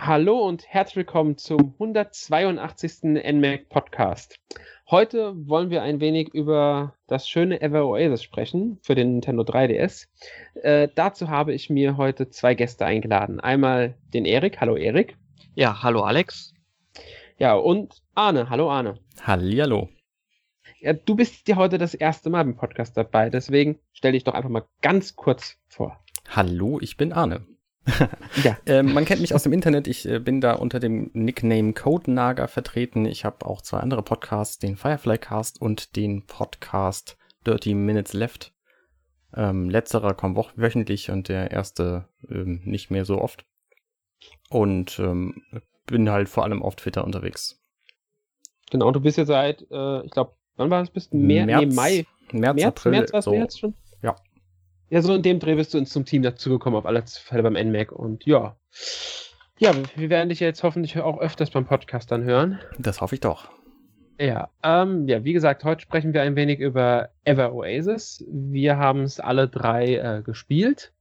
Hallo und herzlich willkommen zum 182. NMAC Podcast. Heute wollen wir ein wenig über das schöne Ever Oasis sprechen für den Nintendo 3DS. Äh, dazu habe ich mir heute zwei Gäste eingeladen. Einmal den Erik. Hallo Erik. Ja, hallo Alex. Ja, und Arne. Hallo Arne. Hallihallo. Ja, du bist ja heute das erste Mal im Podcast dabei, deswegen stell dich doch einfach mal ganz kurz vor. Hallo, ich bin Arne. ja. äh, man kennt mich aus dem Internet. Ich äh, bin da unter dem Nickname Codenager vertreten. Ich habe auch zwei andere Podcasts, den Firefly Cast und den Podcast Dirty Minutes Left. Ähm, letzterer kommt wöchentlich und der erste ähm, nicht mehr so oft. Und ähm, bin halt vor allem auf Twitter unterwegs. Genau, du bist ja seit, äh, ich glaube, wann war es? Bis März, nee, Mai. März, März, April. März, was so. März schon? Ja. So in dem Dreh bist du uns zum Team dazugekommen, auf alle Fälle beim NMAC. Und ja. Ja, wir werden dich jetzt hoffentlich auch öfters beim Podcast dann hören. Das hoffe ich doch. Ja, ähm, ja, wie gesagt, heute sprechen wir ein wenig über Ever Oasis. Wir haben es alle drei äh, gespielt.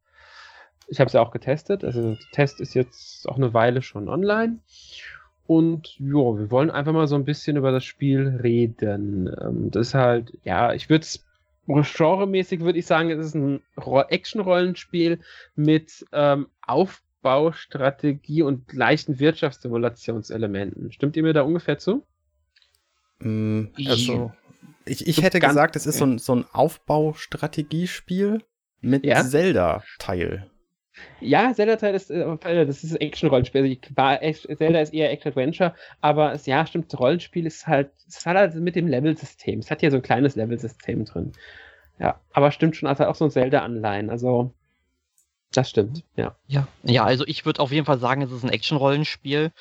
Ich habe es ja auch getestet. Also der Test ist jetzt auch eine Weile schon online. Und ja, wir wollen einfach mal so ein bisschen über das Spiel reden. Ähm, das ist halt, ja, ich würde es genremäßig würde ich sagen, es ist ein Action-Rollenspiel mit ähm, Aufbaustrategie und leichten Wirtschaftssimulationselementen. Stimmt ihr mir da ungefähr zu? Mm, also, ich, ich hätte gesagt, es ist so ein, so ein Aufbaustrategiespiel mit ja? Zelda-Teil. Ja, Zelda-Teil ist, äh, das ist Action-Rollenspiel. Also Zelda ist eher Action-Adventure, aber ja, stimmt, Rollenspiel ist halt, es hat halt mit dem Level-System. Es hat ja so ein kleines Level-System drin. Ja, aber stimmt schon, also auch so ein Zelda-Anleihen. Also, das stimmt, ja. Ja, ja also ich würde auf jeden Fall sagen, es ist ein Action-Rollenspiel.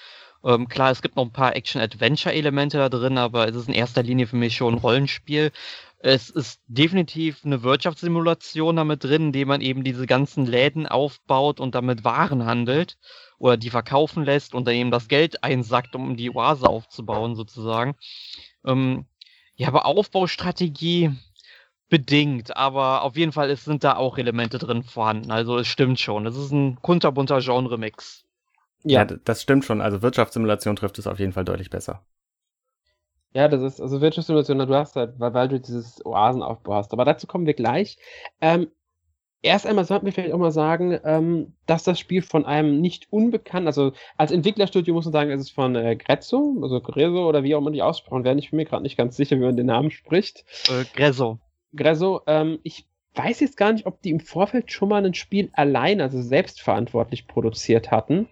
Ähm, klar, es gibt noch ein paar Action-Adventure-Elemente da drin, aber es ist in erster Linie für mich schon ein Rollenspiel. Es ist definitiv eine Wirtschaftssimulation damit drin, indem man eben diese ganzen Läden aufbaut und damit Waren handelt oder die verkaufen lässt und dann eben das Geld einsackt, um die Oase aufzubauen, sozusagen. Ähm, ja, aber Aufbaustrategie bedingt, aber auf jeden Fall ist, sind da auch Elemente drin vorhanden. Also es stimmt schon. Es ist ein kunterbunter Genre-Mix. Ja. ja, das stimmt schon. Also Wirtschaftssimulation trifft es auf jeden Fall deutlich besser. Ja, das ist, also Wirtschaftssimulation, du hast halt, weil, weil du dieses Oasenaufbau hast. Aber dazu kommen wir gleich. Ähm, erst einmal sollten wir vielleicht auch mal sagen, ähm, dass das Spiel von einem nicht unbekannten, also als Entwicklerstudio muss man sagen, ist es von äh, Grezzo, also Grezzo oder wie auch immer die ausgesprochen werden. Ich bin mir gerade nicht ganz sicher, wie man den Namen spricht. Äh, Grezzo. Grezzo, ähm, ich weiß jetzt gar nicht, ob die im Vorfeld schon mal ein Spiel allein, also selbstverantwortlich produziert hatten.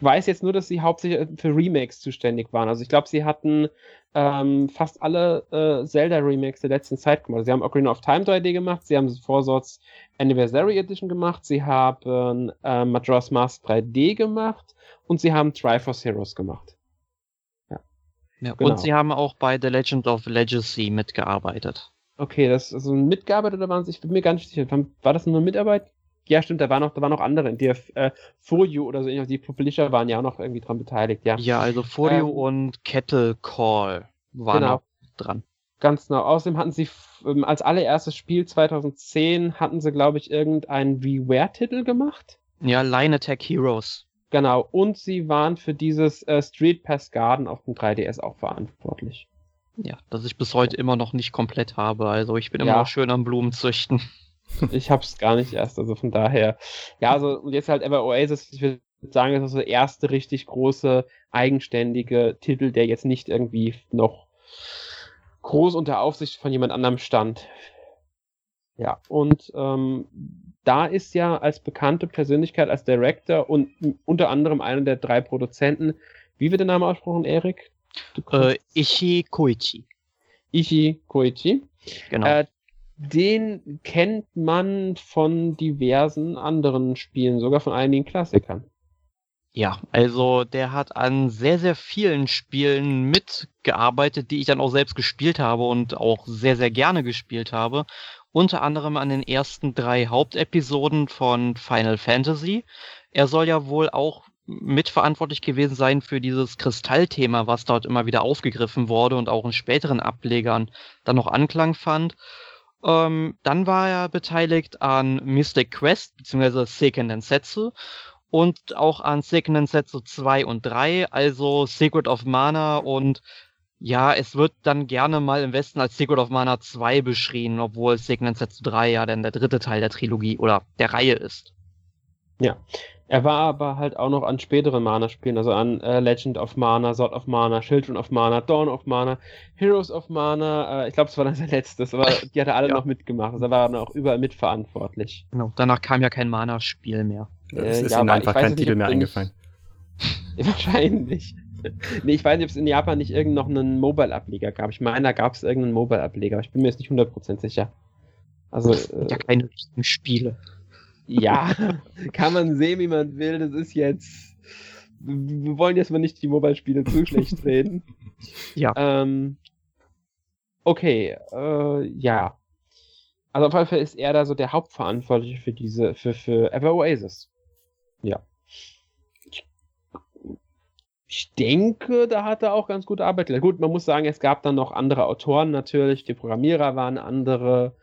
Weiß jetzt nur, dass sie hauptsächlich für Remakes zuständig waren. Also ich glaube, sie hatten ähm, fast alle äh, Zelda-Remakes der letzten Zeit gemacht. Sie haben Ocarina of Time 3D gemacht, sie haben Vorsorts Anniversary Edition gemacht, sie haben äh, Majora's Mask 3D gemacht und sie haben Triforce Heroes gemacht. Ja. ja genau. Und sie haben auch bei The Legend of Legacy mitgearbeitet. Okay, das ist also mitgearbeitet oder waren sie, ich bin mir gar nicht sicher. War das nur Mitarbeit? Ja, stimmt, da waren noch, da waren noch andere. Die äh, Folio oder so, die Publisher waren ja auch noch irgendwie dran beteiligt, ja. Ja, also Folio ähm, und Kettle Call waren genau. dran. Ganz genau. Außerdem hatten sie ähm, als allererstes Spiel 2010 hatten sie, glaube ich, irgendeinen WiiWare-Titel gemacht. Ja, Line Attack Heroes. Genau. Und sie waren für dieses äh, Street Pass Garden auf dem 3DS auch verantwortlich. Ja, das ich bis heute immer noch nicht komplett habe. Also ich bin immer ja. noch schön am Blumen züchten. Ich hab's gar nicht erst, also von daher. Ja, also und jetzt halt Ever Oasis, ich würde sagen, das ist der erste richtig große, eigenständige Titel, der jetzt nicht irgendwie noch groß unter Aufsicht von jemand anderem stand. Ja, und ähm, da ist ja als bekannte Persönlichkeit, als Director und unter anderem einer der drei Produzenten, wie wird der Name ausgesprochen, Erik? Äh, Ishi Koichi. Ishi Koichi. Genau. Äh, den kennt man von diversen anderen Spielen, sogar von einigen Klassikern. Ja, also der hat an sehr, sehr vielen Spielen mitgearbeitet, die ich dann auch selbst gespielt habe und auch sehr, sehr gerne gespielt habe. Unter anderem an den ersten drei Hauptepisoden von Final Fantasy. Er soll ja wohl auch mitverantwortlich gewesen sein für dieses Kristallthema, was dort immer wieder aufgegriffen wurde und auch in späteren Ablegern dann noch Anklang fand. Ähm, dann war er beteiligt an Mystic Quest bzw. Seiken Densetsu und auch an Second Setsu 2 und 3, also Secret of Mana und ja, es wird dann gerne mal im Westen als Secret of Mana 2 beschrieben, obwohl Second Setsu 3 ja dann der dritte Teil der Trilogie oder der Reihe ist. Ja, er war aber halt auch noch an späteren Mana-Spielen, also an äh, Legend of Mana, Sword of Mana, Children of Mana, Dawn of Mana, Heroes of Mana. Äh, ich glaube, es war dann sein letztes, aber die hat er alle ja. noch mitgemacht. Also er war dann auch überall mitverantwortlich. Genau, danach kam ja kein Mana-Spiel mehr. Es ist ja, ihm einfach kein Titel mehr eingefallen. Wahrscheinlich. nee, ich weiß nicht, ob es in Japan nicht irgend noch einen Mobile-Ableger gab. Ich meine, da gab es irgendeinen Mobile-Ableger, aber ich bin mir jetzt nicht 100% sicher. Also, sind äh, ja keine richtigen Spiele. Ja, kann man sehen, wie man will. Das ist jetzt. Wir wollen jetzt mal nicht die Mobile-Spiele zu schlecht reden. Ja. Ähm, okay, äh, ja. Also auf jeden Fall ist er da so der Hauptverantwortliche für diese, für, für Ever Oasis. Ja. Ich denke, da hat er auch ganz gute Arbeit. Gut, man muss sagen, es gab dann noch andere Autoren natürlich, die Programmierer waren andere.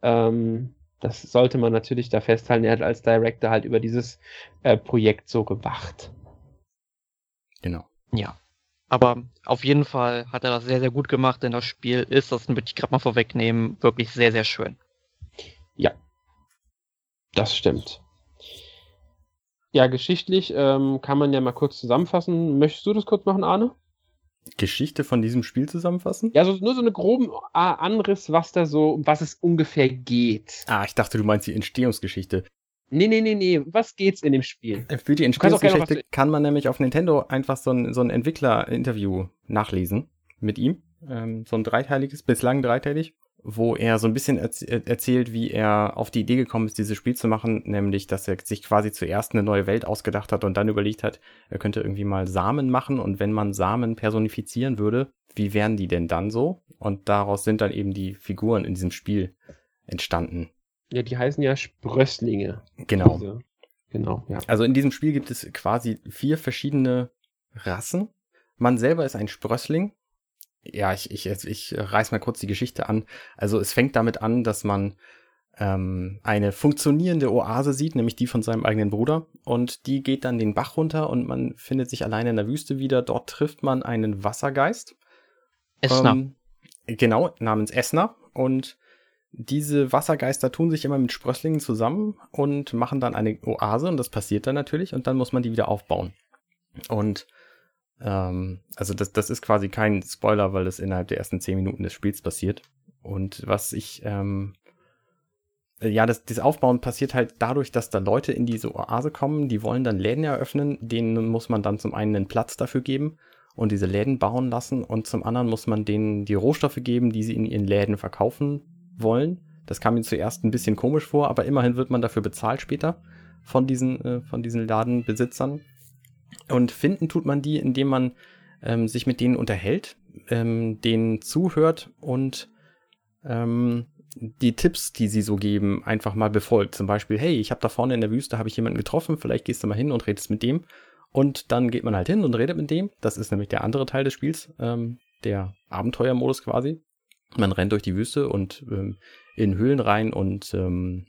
Ähm, das sollte man natürlich da festhalten. Er hat als Director halt über dieses äh, Projekt so gewacht. Genau. Ja. Aber auf jeden Fall hat er das sehr, sehr gut gemacht, denn das Spiel ist, das würde ich gerade mal vorwegnehmen, wirklich sehr, sehr schön. Ja. Das stimmt. Ja, geschichtlich ähm, kann man ja mal kurz zusammenfassen. Möchtest du das kurz machen, Arne? Geschichte von diesem Spiel zusammenfassen? Ja, so, nur so eine groben Anriss, was da so, um was es ungefähr geht. Ah, ich dachte, du meinst die Entstehungsgeschichte. Nee, nee, nee, nee. Was geht's in dem Spiel? Äh, für die Entstehungsgeschichte kann man nämlich auf Nintendo einfach so ein, so ein Entwickler-Interview nachlesen mit ihm. Ähm, so ein dreiteiliges, bislang dreiteilig wo er so ein bisschen erz erzählt, wie er auf die Idee gekommen ist, dieses Spiel zu machen, nämlich, dass er sich quasi zuerst eine neue Welt ausgedacht hat und dann überlegt hat, er könnte irgendwie mal Samen machen und wenn man Samen personifizieren würde, wie wären die denn dann so? Und daraus sind dann eben die Figuren in diesem Spiel entstanden. Ja, die heißen ja Sprösslinge. Genau. Also, genau, ja. Also in diesem Spiel gibt es quasi vier verschiedene Rassen. Man selber ist ein Sprössling, ja, ich, ich, ich reiß mal kurz die Geschichte an. Also es fängt damit an, dass man ähm, eine funktionierende Oase sieht, nämlich die von seinem eigenen Bruder. Und die geht dann den Bach runter und man findet sich alleine in der Wüste wieder. Dort trifft man einen Wassergeist. Esner. Ähm, genau, namens Esner. Und diese Wassergeister tun sich immer mit Sprösslingen zusammen und machen dann eine Oase und das passiert dann natürlich und dann muss man die wieder aufbauen. Und ähm, also das, das ist quasi kein Spoiler, weil das innerhalb der ersten zehn Minuten des Spiels passiert. Und was ich, ähm, ja, das, das Aufbauen passiert halt dadurch, dass da Leute in diese Oase kommen, die wollen dann Läden eröffnen, denen muss man dann zum einen einen Platz dafür geben und diese Läden bauen lassen und zum anderen muss man denen die Rohstoffe geben, die sie in ihren Läden verkaufen wollen. Das kam mir zuerst ein bisschen komisch vor, aber immerhin wird man dafür bezahlt später von diesen, äh, von diesen Ladenbesitzern. Und finden tut man die, indem man ähm, sich mit denen unterhält, ähm, denen zuhört und ähm, die Tipps, die sie so geben, einfach mal befolgt. Zum Beispiel, hey, ich habe da vorne in der Wüste, habe ich jemanden getroffen, vielleicht gehst du mal hin und redest mit dem. Und dann geht man halt hin und redet mit dem. Das ist nämlich der andere Teil des Spiels, ähm, der Abenteuermodus quasi. Man rennt durch die Wüste und ähm, in Höhlen rein und ähm,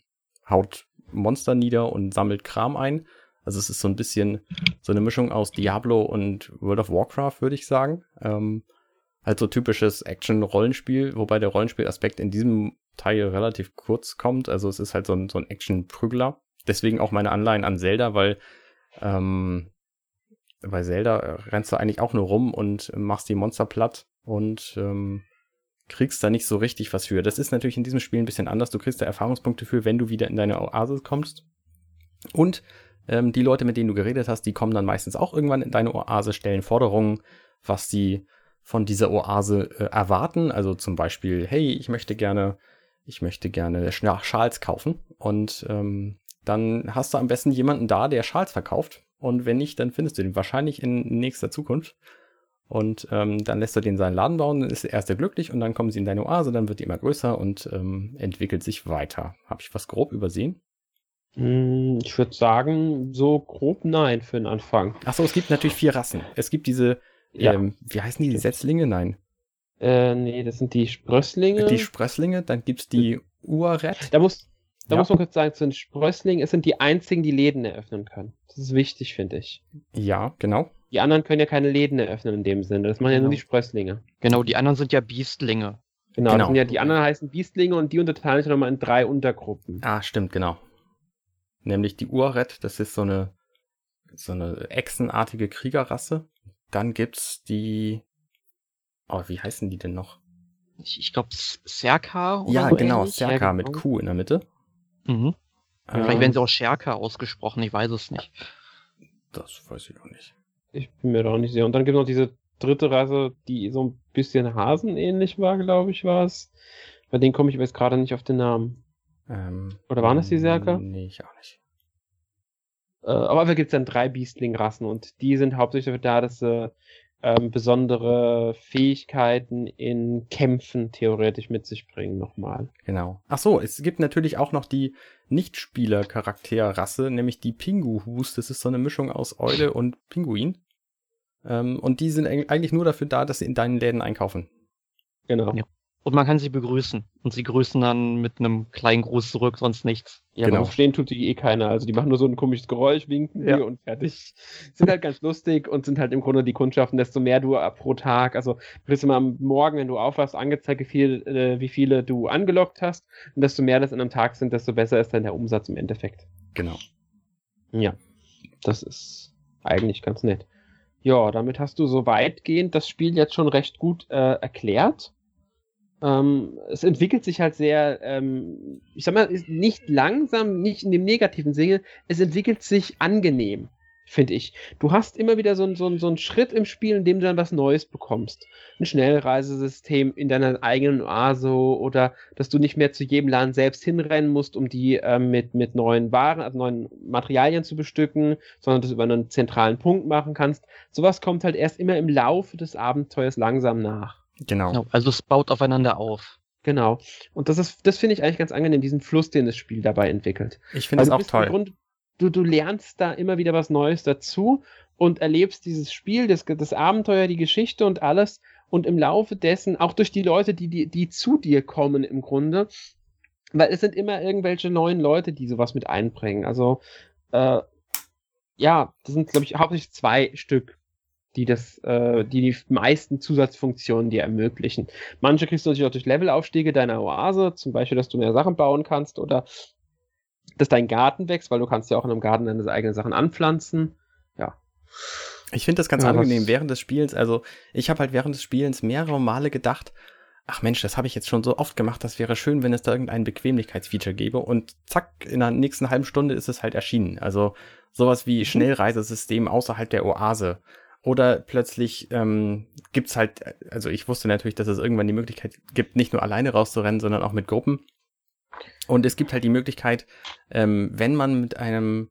haut Monster nieder und sammelt Kram ein. Also es ist so ein bisschen so eine Mischung aus Diablo und World of Warcraft, würde ich sagen. Ähm, halt so typisches Action-Rollenspiel, wobei der Rollenspielaspekt in diesem Teil relativ kurz kommt. Also es ist halt so ein, so ein Action-Prügler. Deswegen auch meine Anleihen an Zelda, weil ähm, bei Zelda rennst du eigentlich auch nur rum und machst die Monster platt und ähm, kriegst da nicht so richtig was für. Das ist natürlich in diesem Spiel ein bisschen anders. Du kriegst da Erfahrungspunkte für, wenn du wieder in deine Oase kommst. Und ähm, die Leute, mit denen du geredet hast, die kommen dann meistens auch irgendwann in deine Oase, stellen Forderungen, was sie von dieser Oase äh, erwarten. Also zum Beispiel, hey, ich möchte gerne, ich möchte gerne Schals kaufen. Und ähm, dann hast du am besten jemanden da, der Schals verkauft. Und wenn nicht, dann findest du den wahrscheinlich in nächster Zukunft. Und ähm, dann lässt du den seinen Laden bauen, dann ist er erst glücklich und dann kommen sie in deine Oase, dann wird die immer größer und ähm, entwickelt sich weiter. Habe ich was grob übersehen? Hm, ich würde sagen, so grob nein für den Anfang. Achso, es gibt natürlich vier Rassen. Es gibt diese, ja. ähm, wie heißen die, die Setzlinge? Nein. Äh, nee, das sind die Sprösslinge. Die Sprösslinge, dann gibt's die Uaret. Da muss, Da ja. muss man kurz sagen, zu den Sprösslingen, es sind die einzigen, die Läden eröffnen können. Das ist wichtig, finde ich. Ja, genau. Die anderen können ja keine Läden eröffnen in dem Sinne. Das machen genau. ja nur genau. die Sprösslinge. Genau, die anderen sind ja Biestlinge. Genau, genau. Ja, die anderen heißen Biestlinge und die unterteilen sich nochmal in drei Untergruppen. Ah, stimmt, genau. Nämlich die Urret, das ist so eine, so eine echsenartige Kriegerrasse. Dann gibt's die, oh, wie heißen die denn noch? Ich, ich glaube Serka oder Ja, so genau, ähnlich. Serka ja, genau. mit Q in der Mitte. Mhm. Ähm, Vielleicht werden sie auch Scherka ausgesprochen, ich weiß es nicht. Das weiß ich auch nicht. Ich bin mir da auch nicht sicher. Und dann gibt es noch diese dritte Rasse, die so ein bisschen Hasenähnlich war, glaube ich, war es. Bei denen komme ich jetzt gerade nicht auf den Namen. Ähm, Oder waren das die Serka? Nee, ich auch nicht. Äh, aber da gibt es dann drei Biestling-Rassen und die sind hauptsächlich dafür da, dass sie ähm, besondere Fähigkeiten in Kämpfen theoretisch mit sich bringen nochmal. Genau. Ach so, es gibt natürlich auch noch die Nichtspieler-Charakterrasse, nämlich die Pinguhus. Das ist so eine Mischung aus Eule und Pinguin. Ähm, und die sind eigentlich nur dafür da, dass sie in deinen Läden einkaufen. Genau. Ja. Und man kann sie begrüßen. Und sie grüßen dann mit einem kleinen Gruß zurück, sonst nichts. Ja, genau. stehen tut die eh keiner. Also die machen nur so ein komisches Geräusch, winken ja. und fertig. Sind halt ganz lustig und sind halt im Grunde die Kundschaften, desto mehr du pro Tag, also kriegst du mal am Morgen, wenn du aufwachst, angezeigt, wie, viel, äh, wie viele du angelockt hast. Und desto mehr das in einem Tag sind, desto besser ist dann der Umsatz im Endeffekt. Genau. Ja. Das ist eigentlich ganz nett. Ja, damit hast du so weitgehend das Spiel jetzt schon recht gut äh, erklärt. Ähm, es entwickelt sich halt sehr, ähm, ich sag mal, nicht langsam, nicht in dem negativen Sinne, es entwickelt sich angenehm, finde ich. Du hast immer wieder so, so, so einen Schritt im Spiel, in dem du dann was Neues bekommst. Ein Schnellreisesystem in deiner eigenen Oase oder dass du nicht mehr zu jedem Laden selbst hinrennen musst, um die ähm, mit, mit neuen Waren, also neuen Materialien zu bestücken, sondern das über einen zentralen Punkt machen kannst. Sowas kommt halt erst immer im Laufe des Abenteuers langsam nach. Genau. genau. Also es baut aufeinander auf. Genau. Und das ist, das finde ich eigentlich ganz angenehm, diesen Fluss, den das Spiel dabei entwickelt. Ich finde also es auch toll. Grund, du, du lernst da immer wieder was Neues dazu und erlebst dieses Spiel, das, das Abenteuer, die Geschichte und alles. Und im Laufe dessen, auch durch die Leute, die, die, die zu dir kommen im Grunde, weil es sind immer irgendwelche neuen Leute, die sowas mit einbringen. Also, äh, ja, das sind, glaube ich, hauptsächlich zwei Stück die das, äh, die die meisten Zusatzfunktionen dir ermöglichen. Manche kriegst du natürlich auch durch Levelaufstiege deiner Oase, zum Beispiel, dass du mehr Sachen bauen kannst oder dass dein Garten wächst, weil du kannst ja auch in einem Garten deine eigenen Sachen anpflanzen. Ja. Ich finde das ganz ja, angenehm während des Spielens. Also ich habe halt während des Spielens mehrere Male gedacht, ach Mensch, das habe ich jetzt schon so oft gemacht, das wäre schön, wenn es da irgendein Bequemlichkeitsfeature gäbe. Und zack, in der nächsten halben Stunde ist es halt erschienen. Also sowas wie mhm. Schnellreisesystem außerhalb der Oase oder plötzlich ähm, gibt halt, also ich wusste natürlich, dass es irgendwann die Möglichkeit gibt, nicht nur alleine rauszurennen, sondern auch mit Gruppen. Und es gibt halt die Möglichkeit, ähm, wenn man mit einem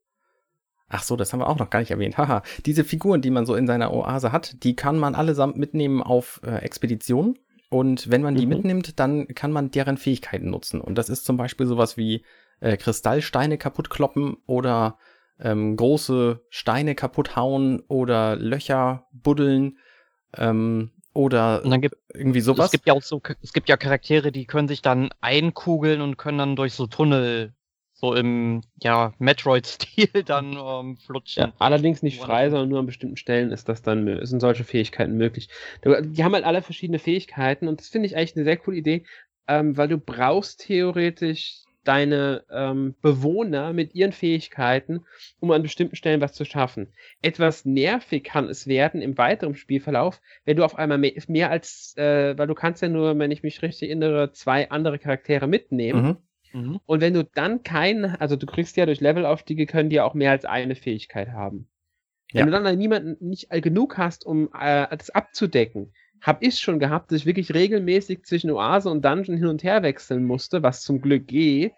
Ach so, das haben wir auch noch gar nicht erwähnt. Haha, diese Figuren, die man so in seiner Oase hat, die kann man allesamt mitnehmen auf äh, Expeditionen. Und wenn man die mhm. mitnimmt, dann kann man deren Fähigkeiten nutzen. Und das ist zum Beispiel sowas wie äh, Kristallsteine kaputt kloppen oder ähm, große Steine kaputt hauen oder Löcher buddeln ähm, oder und dann gibt, irgendwie sowas. Es gibt ja auch so, es gibt ja Charaktere, die können sich dann einkugeln und können dann durch so Tunnel so im ja Metroid-Stil dann ähm, flutschen. Ja, allerdings nicht frei, sondern nur an bestimmten Stellen ist das dann sind solche Fähigkeiten möglich. Die haben halt alle verschiedene Fähigkeiten und das finde ich eigentlich eine sehr coole Idee, ähm, weil du brauchst theoretisch deine ähm, Bewohner mit ihren Fähigkeiten, um an bestimmten Stellen was zu schaffen. Etwas nervig kann es werden im weiteren Spielverlauf, wenn du auf einmal mehr, mehr als, äh, weil du kannst ja nur, wenn ich mich richtig erinnere, zwei andere Charaktere mitnehmen. Mhm. Mhm. Und wenn du dann keinen, also du kriegst ja durch Levelaufstiege, können die ja auch mehr als eine Fähigkeit haben. Wenn ja. du dann niemanden nicht genug hast, um äh, das abzudecken, habe ich schon gehabt, dass ich wirklich regelmäßig zwischen Oase und Dungeon hin und her wechseln musste, was zum Glück geht,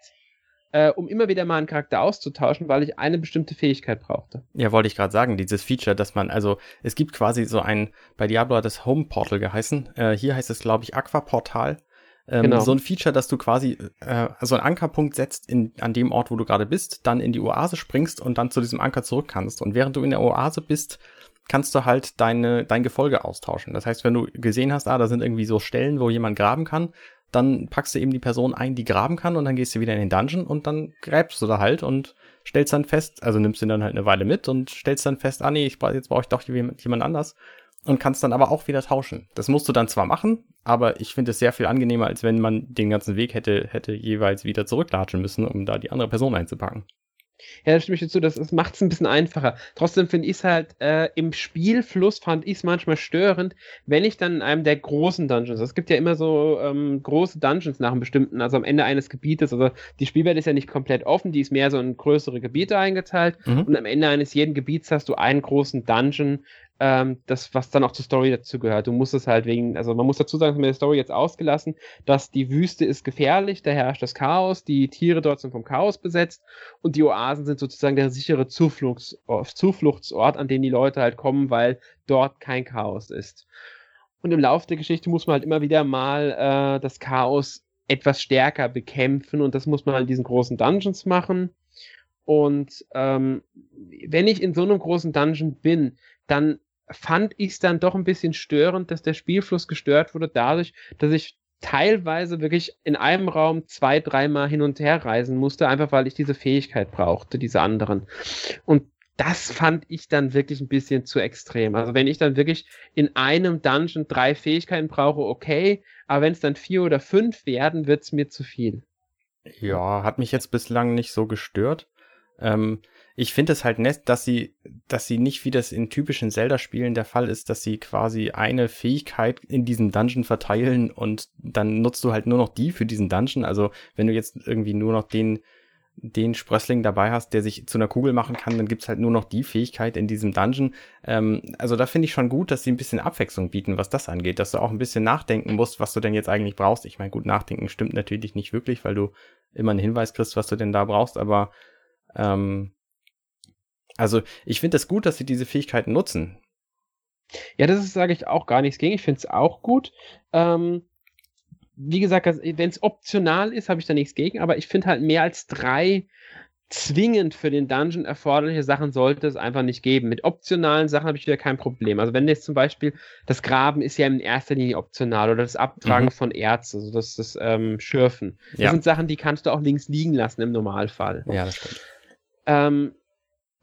äh, um immer wieder mal einen Charakter auszutauschen, weil ich eine bestimmte Fähigkeit brauchte. Ja, wollte ich gerade sagen, dieses Feature, dass man, also es gibt quasi so ein, bei Diablo hat es Home Portal geheißen, äh, hier heißt es, glaube ich, Aqua Portal. Ähm, genau. So ein Feature, dass du quasi äh, so einen Ankerpunkt setzt in, an dem Ort, wo du gerade bist, dann in die Oase springst und dann zu diesem Anker zurück kannst. Und während du in der Oase bist, kannst du halt deine, dein Gefolge austauschen. Das heißt, wenn du gesehen hast, ah, da sind irgendwie so Stellen, wo jemand graben kann, dann packst du eben die Person ein, die graben kann und dann gehst du wieder in den Dungeon und dann gräbst du da halt und stellst dann fest, also nimmst du dann halt eine Weile mit und stellst dann fest, ah nee, ich, jetzt brauche ich doch jemand anders und kannst dann aber auch wieder tauschen. Das musst du dann zwar machen, aber ich finde es sehr viel angenehmer, als wenn man den ganzen Weg hätte, hätte jeweils wieder zurücklatschen müssen, um da die andere Person einzupacken. Ja, da stimme ich dazu, das, das macht es ein bisschen einfacher. Trotzdem finde ich es halt, äh, im Spielfluss fand ich es manchmal störend, wenn ich dann in einem der großen Dungeons, es gibt ja immer so ähm, große Dungeons nach einem bestimmten, also am Ende eines Gebietes, also die Spielwelt ist ja nicht komplett offen, die ist mehr so in größere Gebiete eingeteilt mhm. und am Ende eines jeden Gebiets hast du einen großen Dungeon, ähm, das, was dann auch zur Story dazu gehört. Du musst es halt wegen, also man muss dazu sagen, mit der Story jetzt ausgelassen, dass die Wüste ist gefährlich, da herrscht das Chaos, die Tiere dort sind vom Chaos besetzt und die Oasen sind sozusagen der sichere Zufluchtsort, Zufluchtsort, an den die Leute halt kommen, weil dort kein Chaos ist. Und im Laufe der Geschichte muss man halt immer wieder mal äh, das Chaos etwas stärker bekämpfen und das muss man halt in diesen großen Dungeons machen. Und ähm, wenn ich in so einem großen Dungeon bin, dann fand ich es dann doch ein bisschen störend, dass der Spielfluss gestört wurde dadurch, dass ich teilweise wirklich in einem Raum zwei, dreimal hin und her reisen musste, einfach weil ich diese Fähigkeit brauchte, diese anderen. Und das fand ich dann wirklich ein bisschen zu extrem. Also wenn ich dann wirklich in einem Dungeon drei Fähigkeiten brauche, okay, aber wenn es dann vier oder fünf werden, wird es mir zu viel. Ja, hat mich jetzt bislang nicht so gestört. Ähm, ich finde es halt nett, dass sie, dass sie nicht wie das in typischen Zelda-Spielen der Fall ist, dass sie quasi eine Fähigkeit in diesem Dungeon verteilen und dann nutzt du halt nur noch die für diesen Dungeon. Also wenn du jetzt irgendwie nur noch den, den Sprössling dabei hast, der sich zu einer Kugel machen kann, dann gibt's halt nur noch die Fähigkeit in diesem Dungeon. Ähm, also da finde ich schon gut, dass sie ein bisschen Abwechslung bieten, was das angeht, dass du auch ein bisschen nachdenken musst, was du denn jetzt eigentlich brauchst. Ich meine, gut, nachdenken stimmt natürlich nicht wirklich, weil du immer einen Hinweis kriegst, was du denn da brauchst, aber ähm, also ich finde es das gut, dass sie diese Fähigkeiten nutzen. Ja, das ist, sage ich, auch gar nichts gegen. Ich finde es auch gut. Ähm, wie gesagt, wenn es optional ist, habe ich da nichts gegen, aber ich finde halt mehr als drei zwingend für den Dungeon erforderliche Sachen sollte es einfach nicht geben. Mit optionalen Sachen habe ich wieder kein Problem. Also wenn jetzt zum Beispiel das Graben ist ja in erster Linie optional oder das Abtragen mhm. von Erz, also das, das ähm, Schürfen. Das ja. sind Sachen, die kannst du auch links liegen lassen im Normalfall. Ja, das stimmt. Ähm,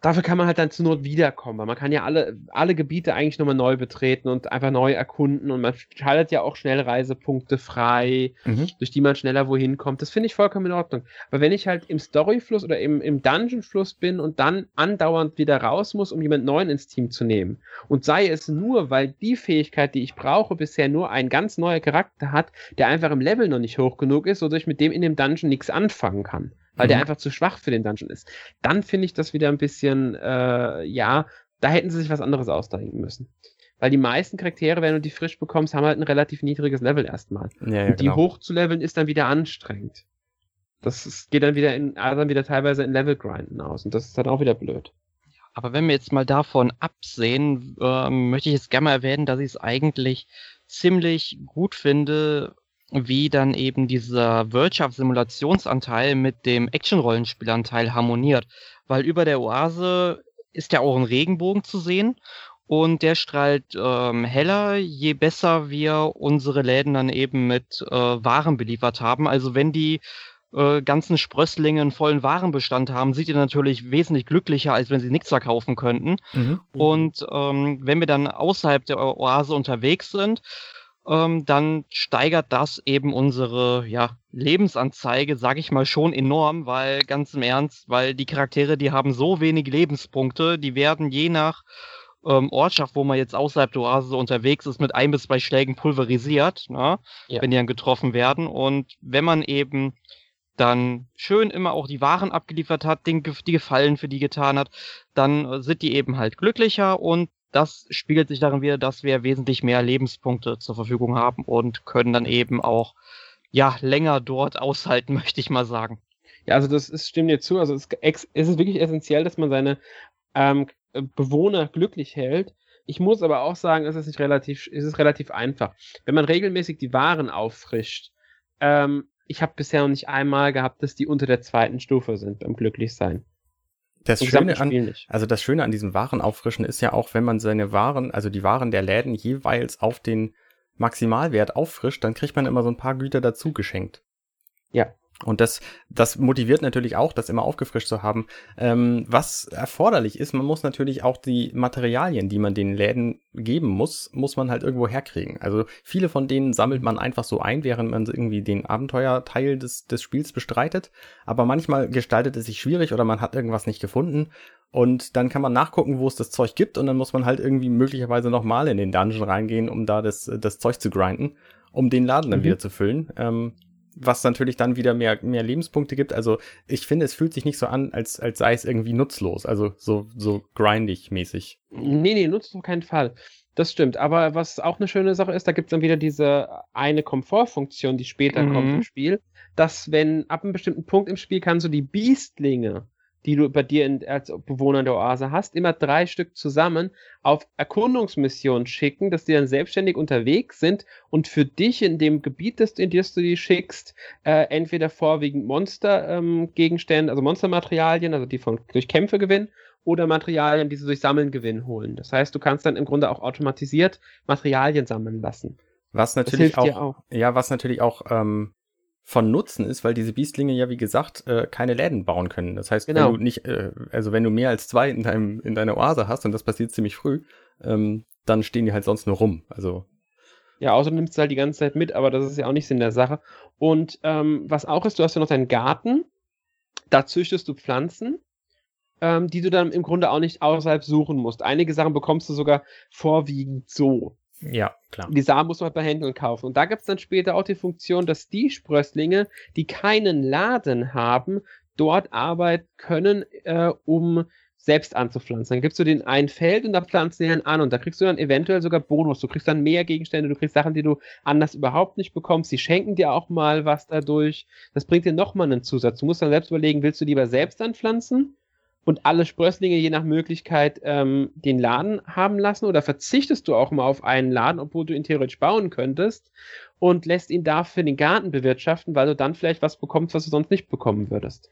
dafür kann man halt dann zur Not wiederkommen, weil man kann ja alle, alle Gebiete eigentlich nochmal neu betreten und einfach neu erkunden und man schaltet ja auch Schnellreisepunkte frei, mhm. durch die man schneller wohin kommt. Das finde ich vollkommen in Ordnung. Aber wenn ich halt im Storyfluss oder im, im Dungeon-Fluss bin und dann andauernd wieder raus muss, um jemand neuen ins Team zu nehmen und sei es nur, weil die Fähigkeit, die ich brauche, bisher nur ein ganz neuer Charakter hat, der einfach im Level noch nicht hoch genug ist, sodass ich mit dem in dem Dungeon nichts anfangen kann weil mhm. der einfach zu schwach für den Dungeon ist. Dann finde ich das wieder ein bisschen, äh, ja, da hätten sie sich was anderes ausdenken müssen. Weil die meisten Charaktere, wenn du die frisch bekommst, haben halt ein relativ niedriges Level erstmal. Ja, ja, und die genau. hoch zu leveln ist dann wieder anstrengend. Das ist, geht dann wieder in, also dann wieder teilweise in Level grinden aus und das ist dann auch wieder blöd. Aber wenn wir jetzt mal davon absehen, äh, möchte ich jetzt gerne mal erwähnen, dass ich es eigentlich ziemlich gut finde, wie dann eben dieser Wirtschaftssimulationsanteil mit dem Action-Rollenspielanteil harmoniert. Weil über der Oase ist ja auch ein Regenbogen zu sehen und der strahlt ähm, heller, je besser wir unsere Läden dann eben mit äh, Waren beliefert haben. Also wenn die äh, ganzen Sprösslinge einen vollen Warenbestand haben, sieht ihr natürlich wesentlich glücklicher, als wenn sie nichts verkaufen könnten. Mhm. Und ähm, wenn wir dann außerhalb der Oase unterwegs sind, ähm, dann steigert das eben unsere ja, Lebensanzeige, sag ich mal, schon enorm, weil ganz im Ernst, weil die Charaktere, die haben so wenig Lebenspunkte, die werden je nach ähm, Ortschaft, wo man jetzt außerhalb der Oase unterwegs ist, mit ein bis zwei Schlägen pulverisiert, ne? Ja. wenn die dann getroffen werden. Und wenn man eben dann schön immer auch die Waren abgeliefert hat, den, die Gefallen für die getan hat, dann äh, sind die eben halt glücklicher und das spiegelt sich darin wieder, dass wir wesentlich mehr Lebenspunkte zur Verfügung haben und können dann eben auch ja länger dort aushalten, möchte ich mal sagen. Ja, also das ist, stimmt dir zu. Also es, es ist wirklich essentiell, dass man seine ähm, Bewohner glücklich hält. Ich muss aber auch sagen, es ist nicht relativ, es ist relativ einfach. Wenn man regelmäßig die Waren auffrischt, ähm, ich habe bisher noch nicht einmal gehabt, dass die unter der zweiten Stufe sind beim Glücklichsein. Das Schöne an, also das Schöne an diesem Warenauffrischen ist ja auch, wenn man seine Waren, also die Waren der Läden jeweils auf den Maximalwert auffrischt, dann kriegt man immer so ein paar Güter dazu geschenkt. Ja. Und das, das motiviert natürlich auch, das immer aufgefrischt zu haben. Ähm, was erforderlich ist, man muss natürlich auch die Materialien, die man den Läden geben muss, muss man halt irgendwo herkriegen. Also viele von denen sammelt man einfach so ein, während man irgendwie den Abenteuerteil des, des Spiels bestreitet. Aber manchmal gestaltet es sich schwierig oder man hat irgendwas nicht gefunden. Und dann kann man nachgucken, wo es das Zeug gibt und dann muss man halt irgendwie möglicherweise nochmal in den Dungeon reingehen, um da das, das Zeug zu grinden, um den Laden dann mhm. wieder zu füllen. Ähm, was natürlich dann wieder mehr, mehr Lebenspunkte gibt. Also ich finde, es fühlt sich nicht so an, als, als sei es irgendwie nutzlos, also so, so grindig mäßig. Nee, nee, nutzt auf keinen Fall. Das stimmt. Aber was auch eine schöne Sache ist, da gibt es dann wieder diese eine Komfortfunktion, die später mhm. kommt im Spiel, dass wenn ab einem bestimmten Punkt im Spiel kannst du die Biestlinge die du bei dir in, als Bewohner der Oase hast, immer drei Stück zusammen auf Erkundungsmissionen schicken, dass die dann selbstständig unterwegs sind und für dich in dem Gebiet, das, in das du die schickst, äh, entweder vorwiegend Monstergegenstände, ähm, also Monstermaterialien, also die von, durch Kämpfe gewinnen, oder Materialien, die sie durch Sammeln gewinnen holen. Das heißt, du kannst dann im Grunde auch automatisiert Materialien sammeln lassen. Was natürlich auch, auch, ja, was natürlich auch ähm, von Nutzen ist, weil diese Biestlinge ja, wie gesagt, äh, keine Läden bauen können. Das heißt, genau. wenn du nicht, äh, also wenn du mehr als zwei in deinem, in deiner Oase hast, und das passiert ziemlich früh, ähm, dann stehen die halt sonst nur rum. Also. Ja, außer du nimmst halt die ganze Zeit mit, aber das ist ja auch nicht Sinn der Sache. Und ähm, was auch ist, du hast ja noch deinen Garten, da züchtest du Pflanzen, ähm, die du dann im Grunde auch nicht außerhalb suchen musst. Einige Sachen bekommst du sogar vorwiegend so. Ja, klar. Die Samen muss man halt bei Händlern kaufen. Und da gibt es dann später auch die Funktion, dass die Sprösslinge, die keinen Laden haben, dort arbeiten können, äh, um selbst anzupflanzen. Dann gibst du den ein Feld und da pflanzen die dann an und da kriegst du dann eventuell sogar Bonus. Du kriegst dann mehr Gegenstände, du kriegst Sachen, die du anders überhaupt nicht bekommst. Sie schenken dir auch mal was dadurch. Das bringt dir nochmal einen Zusatz. Du musst dann selbst überlegen, willst du lieber selbst anpflanzen und alle Sprösslinge je nach Möglichkeit ähm, den Laden haben lassen oder verzichtest du auch mal auf einen Laden, obwohl du ihn theoretisch bauen könntest und lässt ihn dafür den Garten bewirtschaften, weil du dann vielleicht was bekommst, was du sonst nicht bekommen würdest.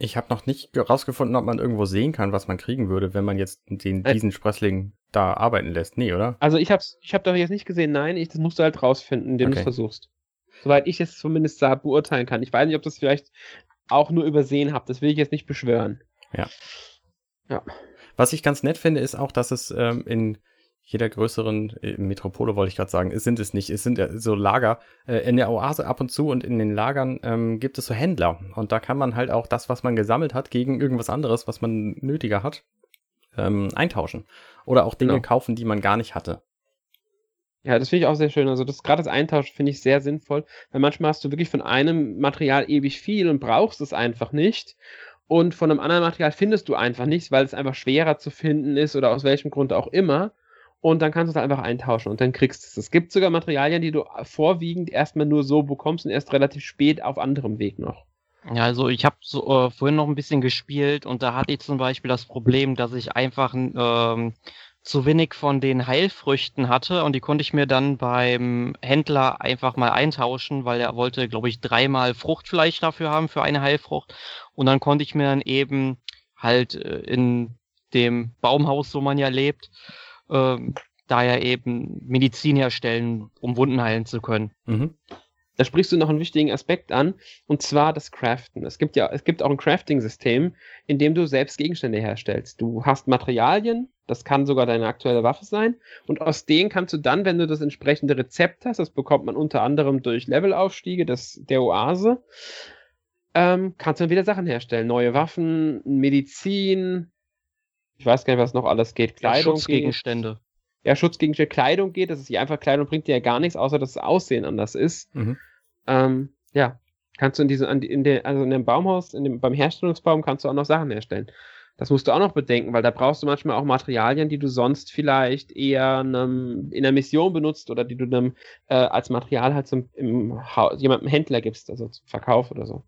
Ich habe noch nicht herausgefunden, ob man irgendwo sehen kann, was man kriegen würde, wenn man jetzt den, äh. diesen Sprössling da arbeiten lässt. Nee, oder? Also ich habe ich hab doch jetzt nicht gesehen, nein, ich, das musst du halt rausfinden, indem okay. du es versuchst. Soweit ich es zumindest da beurteilen kann. Ich weiß nicht, ob das vielleicht auch nur übersehen habt, das will ich jetzt nicht beschwören. Ja. Ja. Was ich ganz nett finde, ist auch, dass es ähm, in jeder größeren äh, Metropole, wollte ich gerade sagen, es sind es nicht, es sind so Lager. Äh, in der Oase ab und zu und in den Lagern ähm, gibt es so Händler. Und da kann man halt auch das, was man gesammelt hat, gegen irgendwas anderes, was man nötiger hat, ähm, eintauschen. Oder auch Dinge genau. kaufen, die man gar nicht hatte. Ja, das finde ich auch sehr schön. Also das gerade das Eintauschen finde ich sehr sinnvoll, weil manchmal hast du wirklich von einem Material ewig viel und brauchst es einfach nicht. Und von einem anderen Material findest du einfach nichts, weil es einfach schwerer zu finden ist oder aus welchem Grund auch immer. Und dann kannst du es einfach eintauschen und dann kriegst du es. Es gibt sogar Materialien, die du vorwiegend erstmal nur so bekommst und erst relativ spät auf anderem Weg noch. Ja, also ich habe so, äh, vorhin noch ein bisschen gespielt und da hatte ich zum Beispiel das Problem, dass ich einfach ähm, zu wenig von den Heilfrüchten hatte und die konnte ich mir dann beim Händler einfach mal eintauschen, weil er wollte, glaube ich, dreimal Fruchtfleisch dafür haben für eine Heilfrucht und dann konnte ich mir dann eben halt äh, in dem Baumhaus, wo man ja lebt, äh, da ja eben Medizin herstellen, um Wunden heilen zu können. Mhm. Da sprichst du noch einen wichtigen Aspekt an, und zwar das Craften. Es gibt ja, es gibt auch ein Crafting-System, in dem du selbst Gegenstände herstellst. Du hast Materialien, das kann sogar deine aktuelle Waffe sein, und aus denen kannst du dann, wenn du das entsprechende Rezept hast, das bekommt man unter anderem durch Levelaufstiege des, der Oase, ähm, kannst du dann wieder Sachen herstellen. Neue Waffen, Medizin, ich weiß gar nicht, was noch alles geht. Kleidung. Schutzgegenstände ja, Schutz gegen Kleidung geht. Das ist die einfache Kleidung, bringt dir ja gar nichts, außer dass das Aussehen anders ist. Mhm. Ähm, ja, kannst du in diesem, in der, also in dem Baumhaus, in dem, beim Herstellungsbaum kannst du auch noch Sachen herstellen. Das musst du auch noch bedenken, weil da brauchst du manchmal auch Materialien, die du sonst vielleicht eher einem, in der Mission benutzt oder die du einem, äh, als Material halt zum, jemandem Händler gibst, also zum Verkauf oder so.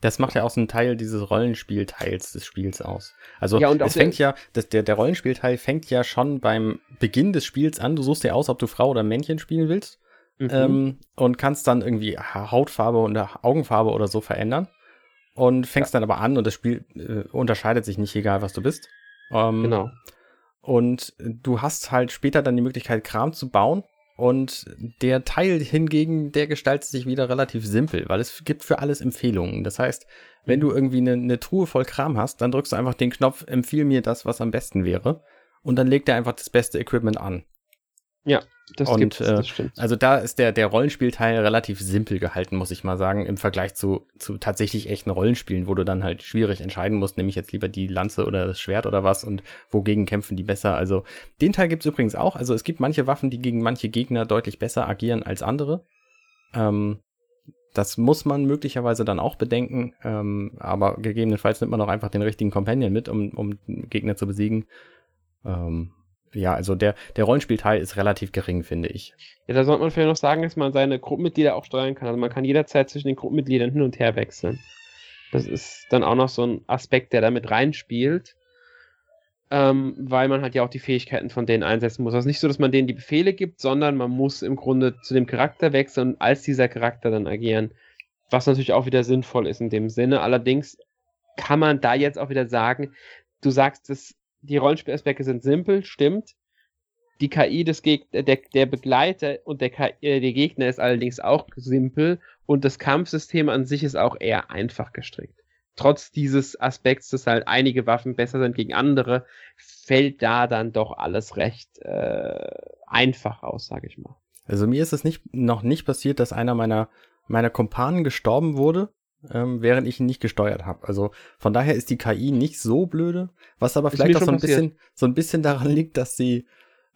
Das macht ja auch so einen Teil dieses Rollenspielteils des Spiels aus. Also ja, es fängt ja, das, der, der Rollenspielteil fängt ja schon beim Beginn des Spiels an. Du suchst dir aus, ob du Frau oder Männchen spielen willst. Mhm. Ähm, und kannst dann irgendwie Hautfarbe und Augenfarbe oder so verändern. Und fängst ja. dann aber an und das Spiel äh, unterscheidet sich nicht, egal was du bist. Ähm, genau. Und du hast halt später dann die Möglichkeit, Kram zu bauen, Und der Teil hingegen, der gestaltet sich wieder relativ simpel, weil es gibt für alles Empfehlungen. Das heißt, wenn du irgendwie eine, eine Truhe voll Kram hast, dann drückst du einfach den Knopf, empfiehl mir das, was am besten wäre. Und dann legt er einfach das beste Equipment an. Ja, das und, gibt's, äh, das stimmt. Also da ist der, der Rollenspielteil relativ simpel gehalten, muss ich mal sagen, im Vergleich zu, zu tatsächlich echten Rollenspielen, wo du dann halt schwierig entscheiden musst, nehme ich jetzt lieber die Lanze oder das Schwert oder was und wogegen kämpfen die besser. Also den Teil gibt's übrigens auch. Also es gibt manche Waffen, die gegen manche Gegner deutlich besser agieren als andere. Ähm, das muss man möglicherweise dann auch bedenken, ähm, aber gegebenenfalls nimmt man auch einfach den richtigen Companion mit, um, um Gegner zu besiegen. Ähm, ja, also der, der Rollenspielteil ist relativ gering, finde ich. Ja, da sollte man vielleicht noch sagen, dass man seine Gruppenmitglieder auch steuern kann. Also man kann jederzeit zwischen den Gruppenmitgliedern hin und her wechseln. Das ist dann auch noch so ein Aspekt, der da mit reinspielt. Ähm, weil man halt ja auch die Fähigkeiten von denen einsetzen muss. Also nicht so, dass man denen die Befehle gibt, sondern man muss im Grunde zu dem Charakter wechseln und als dieser Charakter dann agieren. Was natürlich auch wieder sinnvoll ist in dem Sinne. Allerdings kann man da jetzt auch wieder sagen, du sagst, dass die Rollenspielaspekte sind simpel, stimmt. Die KI des Geg der, der Begleiter und der, KI, äh, der Gegner ist allerdings auch simpel und das Kampfsystem an sich ist auch eher einfach gestrickt. Trotz dieses Aspekts, dass halt einige Waffen besser sind gegen andere, fällt da dann doch alles recht äh, einfach aus, sage ich mal. Also mir ist es nicht, noch nicht passiert, dass einer meiner, meiner Kumpanen gestorben wurde, ähm, während ich ihn nicht gesteuert habe. Also von daher ist die KI nicht so blöde, was aber vielleicht auch so ein bisschen, so ein bisschen daran liegt, dass sie,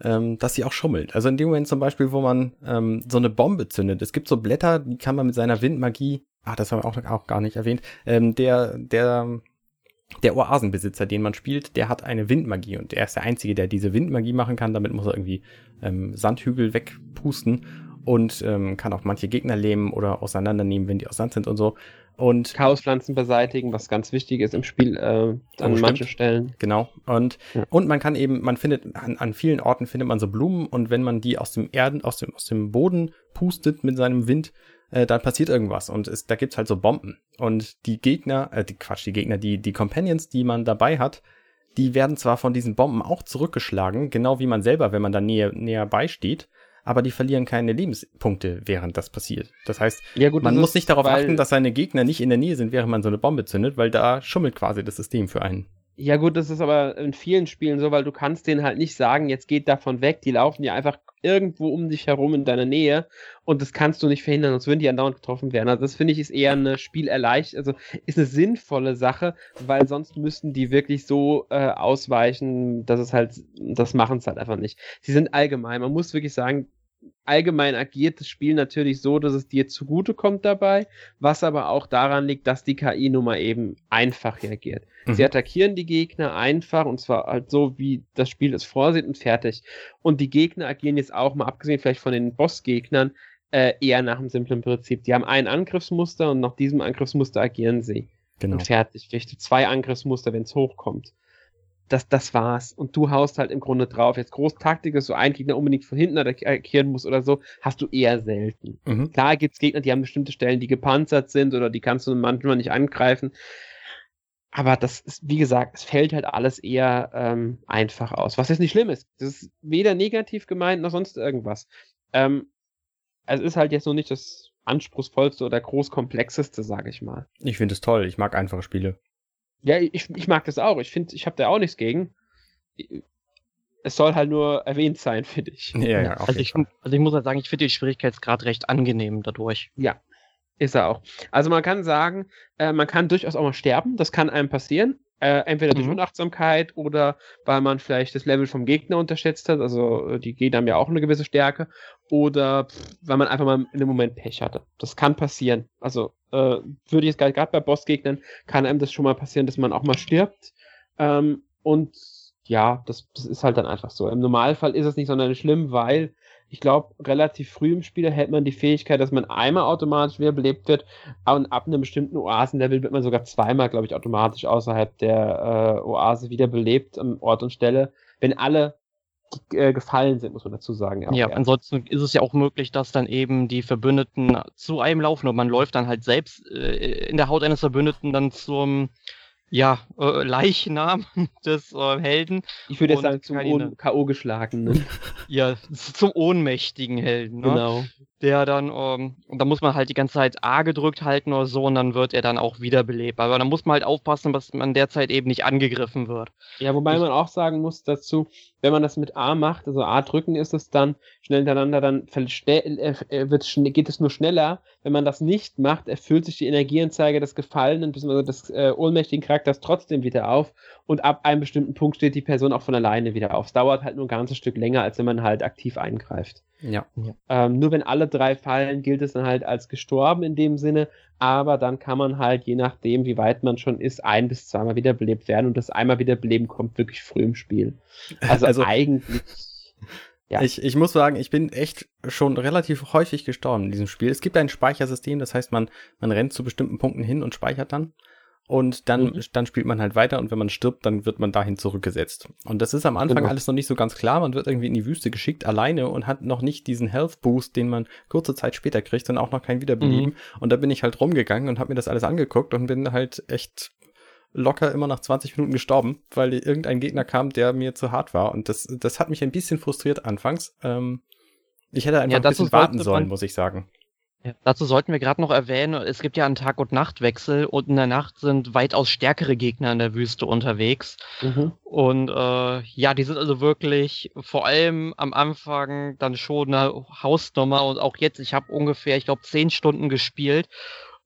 ähm, dass sie auch schummelt. Also in dem Moment zum Beispiel, wo man ähm, so eine Bombe zündet. Es gibt so Blätter, die kann man mit seiner Windmagie, ach, das haben wir auch, auch gar nicht erwähnt, ähm, der, der, der Oasenbesitzer, den man spielt, der hat eine Windmagie und er ist der Einzige, der diese Windmagie machen kann. Damit muss er irgendwie ähm, Sandhügel wegpusten und ähm, kann auch manche Gegner lähmen oder auseinandernehmen, wenn die aus Sand sind und so. Und Chaospflanzen beseitigen, was ganz wichtig ist im Spiel äh, an oh, manchen Stellen. Genau. Und, ja. und man kann eben, man findet, an, an vielen Orten findet man so Blumen und wenn man die aus dem Erden, aus dem, aus dem Boden pustet mit seinem Wind, äh, dann passiert irgendwas. Und es, da gibt's halt so Bomben. Und die Gegner, äh, die Quatsch, die Gegner, die, die Companions, die man dabei hat, die werden zwar von diesen Bomben auch zurückgeschlagen, genau wie man selber, wenn man da näher, näher beisteht aber die verlieren keine Lebenspunkte, während das passiert. Das heißt, ja gut, man muss nicht darauf achten, dass seine Gegner nicht in der Nähe sind, während man so eine Bombe zündet, weil da schummelt quasi das System für einen. Ja gut, das ist aber in vielen Spielen so, weil du kannst denen halt nicht sagen, jetzt geht davon weg, die laufen ja einfach irgendwo um dich herum in deiner Nähe und das kannst du nicht verhindern, sonst würden die andauernd getroffen werden. Also das finde ich ist eher eine Spielerleichterung, also ist eine sinnvolle Sache, weil sonst müssten die wirklich so äh, ausweichen, dass es halt, das machen es halt einfach nicht. Sie sind allgemein, man muss wirklich sagen, allgemein agiert das Spiel natürlich so, dass es dir zugutekommt dabei, was aber auch daran liegt, dass die KI nun mal eben einfach reagiert. Mhm. Sie attackieren die Gegner einfach und zwar halt so, wie das Spiel es vorsieht und fertig. Und die Gegner agieren jetzt auch mal, abgesehen vielleicht von den Bossgegnern, äh, eher nach einem simplen Prinzip. Die haben ein Angriffsmuster und nach diesem Angriffsmuster agieren sie. Genau. Und fertig. Vielleicht zwei Angriffsmuster, wenn es hochkommt das, das war's. Und du haust halt im Grunde drauf. Jetzt Großtaktik ist so ein Gegner unbedingt von hinten attackieren muss oder so, hast du eher selten. Mhm. Klar gibt's Gegner, die haben bestimmte Stellen, die gepanzert sind oder die kannst du manchmal nicht angreifen. Aber das ist, wie gesagt, es fällt halt alles eher ähm, einfach aus. Was jetzt nicht schlimm ist. Das ist weder negativ gemeint noch sonst irgendwas. Ähm, es ist halt jetzt noch nicht das anspruchsvollste oder großkomplexeste, sage ich mal. Ich finde es toll. Ich mag einfache Spiele. Ja, ich, ich mag das auch. Ich finde, ich habe da auch nichts gegen. Es soll halt nur erwähnt sein, finde ich. Ja, ja, also, ich, also ich muss halt sagen, ich finde den Schwierigkeitsgrad recht angenehm dadurch. Ja, ist er auch. Also man kann sagen, äh, man kann durchaus auch mal sterben. Das kann einem passieren. Äh, entweder durch mhm. Unachtsamkeit oder weil man vielleicht das Level vom Gegner unterschätzt hat. Also äh, die Gegner haben ja auch eine gewisse Stärke. Oder pff, weil man einfach mal in dem Moment Pech hatte. Das kann passieren. Also äh, würde ich jetzt gerade bei Bossgegnern, kann einem das schon mal passieren, dass man auch mal stirbt. Ähm, und ja, das, das ist halt dann einfach so. Im Normalfall ist es nicht sonderlich schlimm, weil ich glaube, relativ früh im Spiel erhält man die Fähigkeit, dass man einmal automatisch wiederbelebt wird und ab einem bestimmten Oasenlevel wird man sogar zweimal, glaube ich, automatisch außerhalb der äh, Oase wiederbelebt am Ort und Stelle, wenn alle äh, gefallen sind, muss man dazu sagen. Ja, ja, ansonsten ist es ja auch möglich, dass dann eben die Verbündeten zu einem laufen und man läuft dann halt selbst äh, in der Haut eines Verbündeten dann zum ja, äh, Leichnam des äh, Helden. Ich würde jetzt sagen, zum K.O. geschlagenen. ja, zum ohnmächtigen Helden. Ne? Genau. Der dann, ähm, da muss man halt die ganze Zeit A gedrückt halten oder so und dann wird er dann auch wiederbelebt. Aber da muss man halt aufpassen, dass man derzeit eben nicht angegriffen wird. Ja, wobei ich, man auch sagen muss dazu, wenn man das mit A macht, also A drücken ist es dann schnell hintereinander, dann äh, äh, wird, geht es nur schneller. Wenn man das nicht macht, erfüllt sich die Energieanzeige des Gefallenen bzw. des äh, ohnmächtigen Charakters trotzdem wieder auf und ab einem bestimmten Punkt steht die Person auch von alleine wieder auf. Es dauert halt nur ein ganzes Stück länger, als wenn man halt aktiv eingreift. Ja. Ähm, nur wenn alle drei fallen, gilt es dann halt als gestorben in dem Sinne, aber dann kann man halt, je nachdem, wie weit man schon ist, ein bis zweimal wiederbelebt werden und das einmal wiederbeleben kommt wirklich früh im Spiel. Also, also eigentlich. Ja. Ich, ich muss sagen, ich bin echt schon relativ häufig gestorben in diesem Spiel. Es gibt ein Speichersystem, das heißt, man, man rennt zu bestimmten Punkten hin und speichert dann. Und dann, mhm. dann spielt man halt weiter und wenn man stirbt, dann wird man dahin zurückgesetzt. Und das ist am Anfang genau. alles noch nicht so ganz klar. Man wird irgendwie in die Wüste geschickt, alleine und hat noch nicht diesen Health Boost, den man kurze Zeit später kriegt und auch noch kein Wiederbeleben. Mhm. Und da bin ich halt rumgegangen und habe mir das alles angeguckt und bin halt echt locker immer nach 20 Minuten gestorben, weil irgendein Gegner kam, der mir zu hart war. Und das, das hat mich ein bisschen frustriert anfangs. Ähm, ich hätte einfach ja, ein bisschen warten sollen, muss ich sagen. Ja, dazu sollten wir gerade noch erwähnen, es gibt ja einen Tag- und Nachtwechsel und in der Nacht sind weitaus stärkere Gegner in der Wüste unterwegs. Mhm. Und äh, ja, die sind also wirklich vor allem am Anfang dann schon eine Hausnummer und auch jetzt, ich habe ungefähr, ich glaube, zehn Stunden gespielt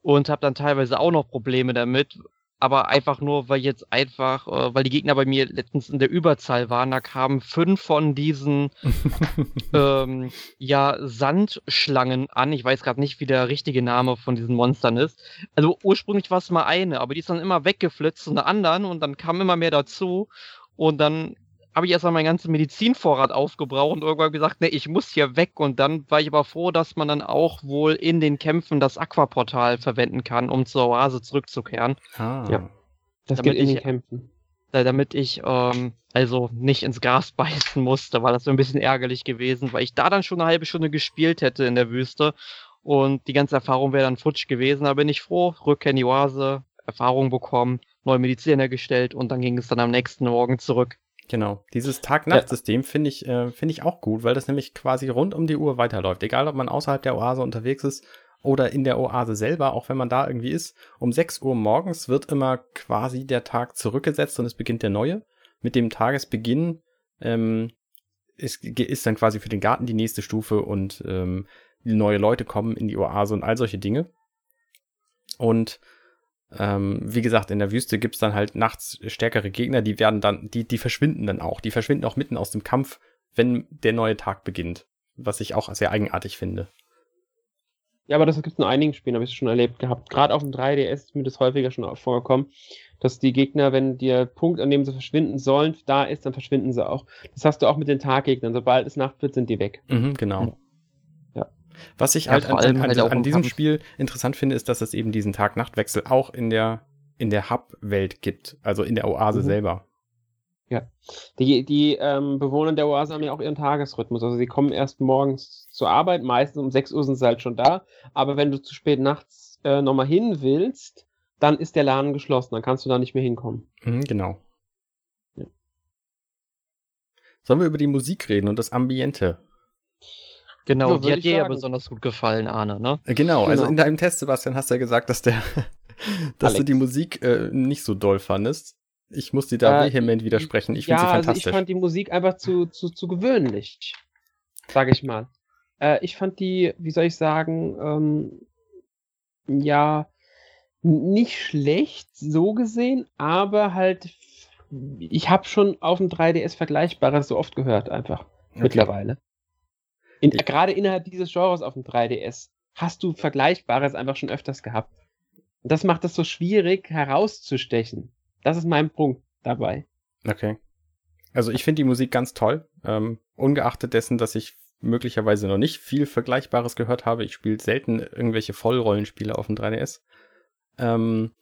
und habe dann teilweise auch noch Probleme damit, aber einfach nur, weil jetzt einfach, äh, weil die Gegner bei mir letztens in der Überzahl waren, da kamen fünf von diesen ähm, ja, Sandschlangen an. Ich weiß gerade nicht, wie der richtige Name von diesen Monstern ist. Also ursprünglich war es mal eine, aber die ist dann immer weggeflitzt zu einer anderen und dann kam immer mehr dazu. Und dann habe ich erstmal meinen ganzen Medizinvorrat aufgebraucht und irgendwann gesagt, nee, ich muss hier weg. Und dann war ich aber froh, dass man dann auch wohl in den Kämpfen das Aquaportal verwenden kann, um zur Oase zurückzukehren. Ah. Ja. Das damit geht in den Kämpfen. Damit ich ähm, also nicht ins Gras beißen musste, weil das so ein bisschen ärgerlich gewesen, weil ich da dann schon eine halbe Stunde gespielt hätte in der Wüste und die ganze Erfahrung wäre dann futsch gewesen. Da bin ich froh, Rückkehr in die Oase, Erfahrung bekommen, neue Medizin hergestellt und dann ging es dann am nächsten Morgen zurück. Genau. Dieses Tag-Nacht-System finde ich, äh, finde ich auch gut, weil das nämlich quasi rund um die Uhr weiterläuft. Egal, ob man außerhalb der Oase unterwegs ist oder in der Oase selber, auch wenn man da irgendwie ist. Um 6 Uhr morgens wird immer quasi der Tag zurückgesetzt und es beginnt der neue. Mit dem Tagesbeginn ähm, ist, ist dann quasi für den Garten die nächste Stufe und ähm, neue Leute kommen in die Oase und all solche Dinge. Und ähm, wie gesagt, in der Wüste gibt's dann halt nachts stärkere Gegner, die werden dann, die, die verschwinden dann auch. Die verschwinden auch mitten aus dem Kampf, wenn der neue Tag beginnt. Was ich auch sehr eigenartig finde. Ja, aber das gibt es in einigen Spielen, habe ich schon erlebt gehabt. Gerade auf dem 3DS ist mir das häufiger schon vorgekommen, dass die Gegner, wenn der Punkt, an dem sie verschwinden sollen, da ist, dann verschwinden sie auch. Das hast du auch mit den Taggegnern. Sobald es Nacht wird, sind die weg. Mhm, genau. Was ich ja, halt, an, an, halt an diesem Spiel interessant finde, ist, dass es eben diesen Tag-Nacht-Wechsel auch in der, in der Hub-Welt gibt, also in der Oase mhm. selber. Ja. Die, die ähm, Bewohner der Oase haben ja auch ihren Tagesrhythmus. Also sie kommen erst morgens zur Arbeit, meistens um 6 Uhr sind sie halt schon da. Aber wenn du zu spät nachts äh, nochmal hin willst, dann ist der Laden geschlossen, dann kannst du da nicht mehr hinkommen. Mhm, genau. Ja. Sollen wir über die Musik reden und das Ambiente? Genau, ja, die hat dir ja besonders gut gefallen, Arne, ne? Äh, genau, also genau, also in deinem Test, Sebastian, hast du ja gesagt, dass der, dass Alex. du die Musik äh, nicht so doll fandest. Ich muss dir da äh, vehement widersprechen. Ich finde ja, sie fantastisch. Also ich fand die Musik einfach zu, zu, zu gewöhnlich, sage ich mal. Äh, ich fand die, wie soll ich sagen, ähm, ja, nicht schlecht so gesehen, aber halt, ich habe schon auf dem 3DS Vergleichbares so oft gehört, einfach okay. mittlerweile. In, gerade innerhalb dieses Genres auf dem 3DS hast du Vergleichbares einfach schon öfters gehabt. Und das macht es so schwierig herauszustechen. Das ist mein Punkt dabei. Okay. Also ich finde die Musik ganz toll. Ähm, ungeachtet dessen, dass ich möglicherweise noch nicht viel Vergleichbares gehört habe. Ich spiele selten irgendwelche Vollrollenspiele auf dem 3DS. Ähm,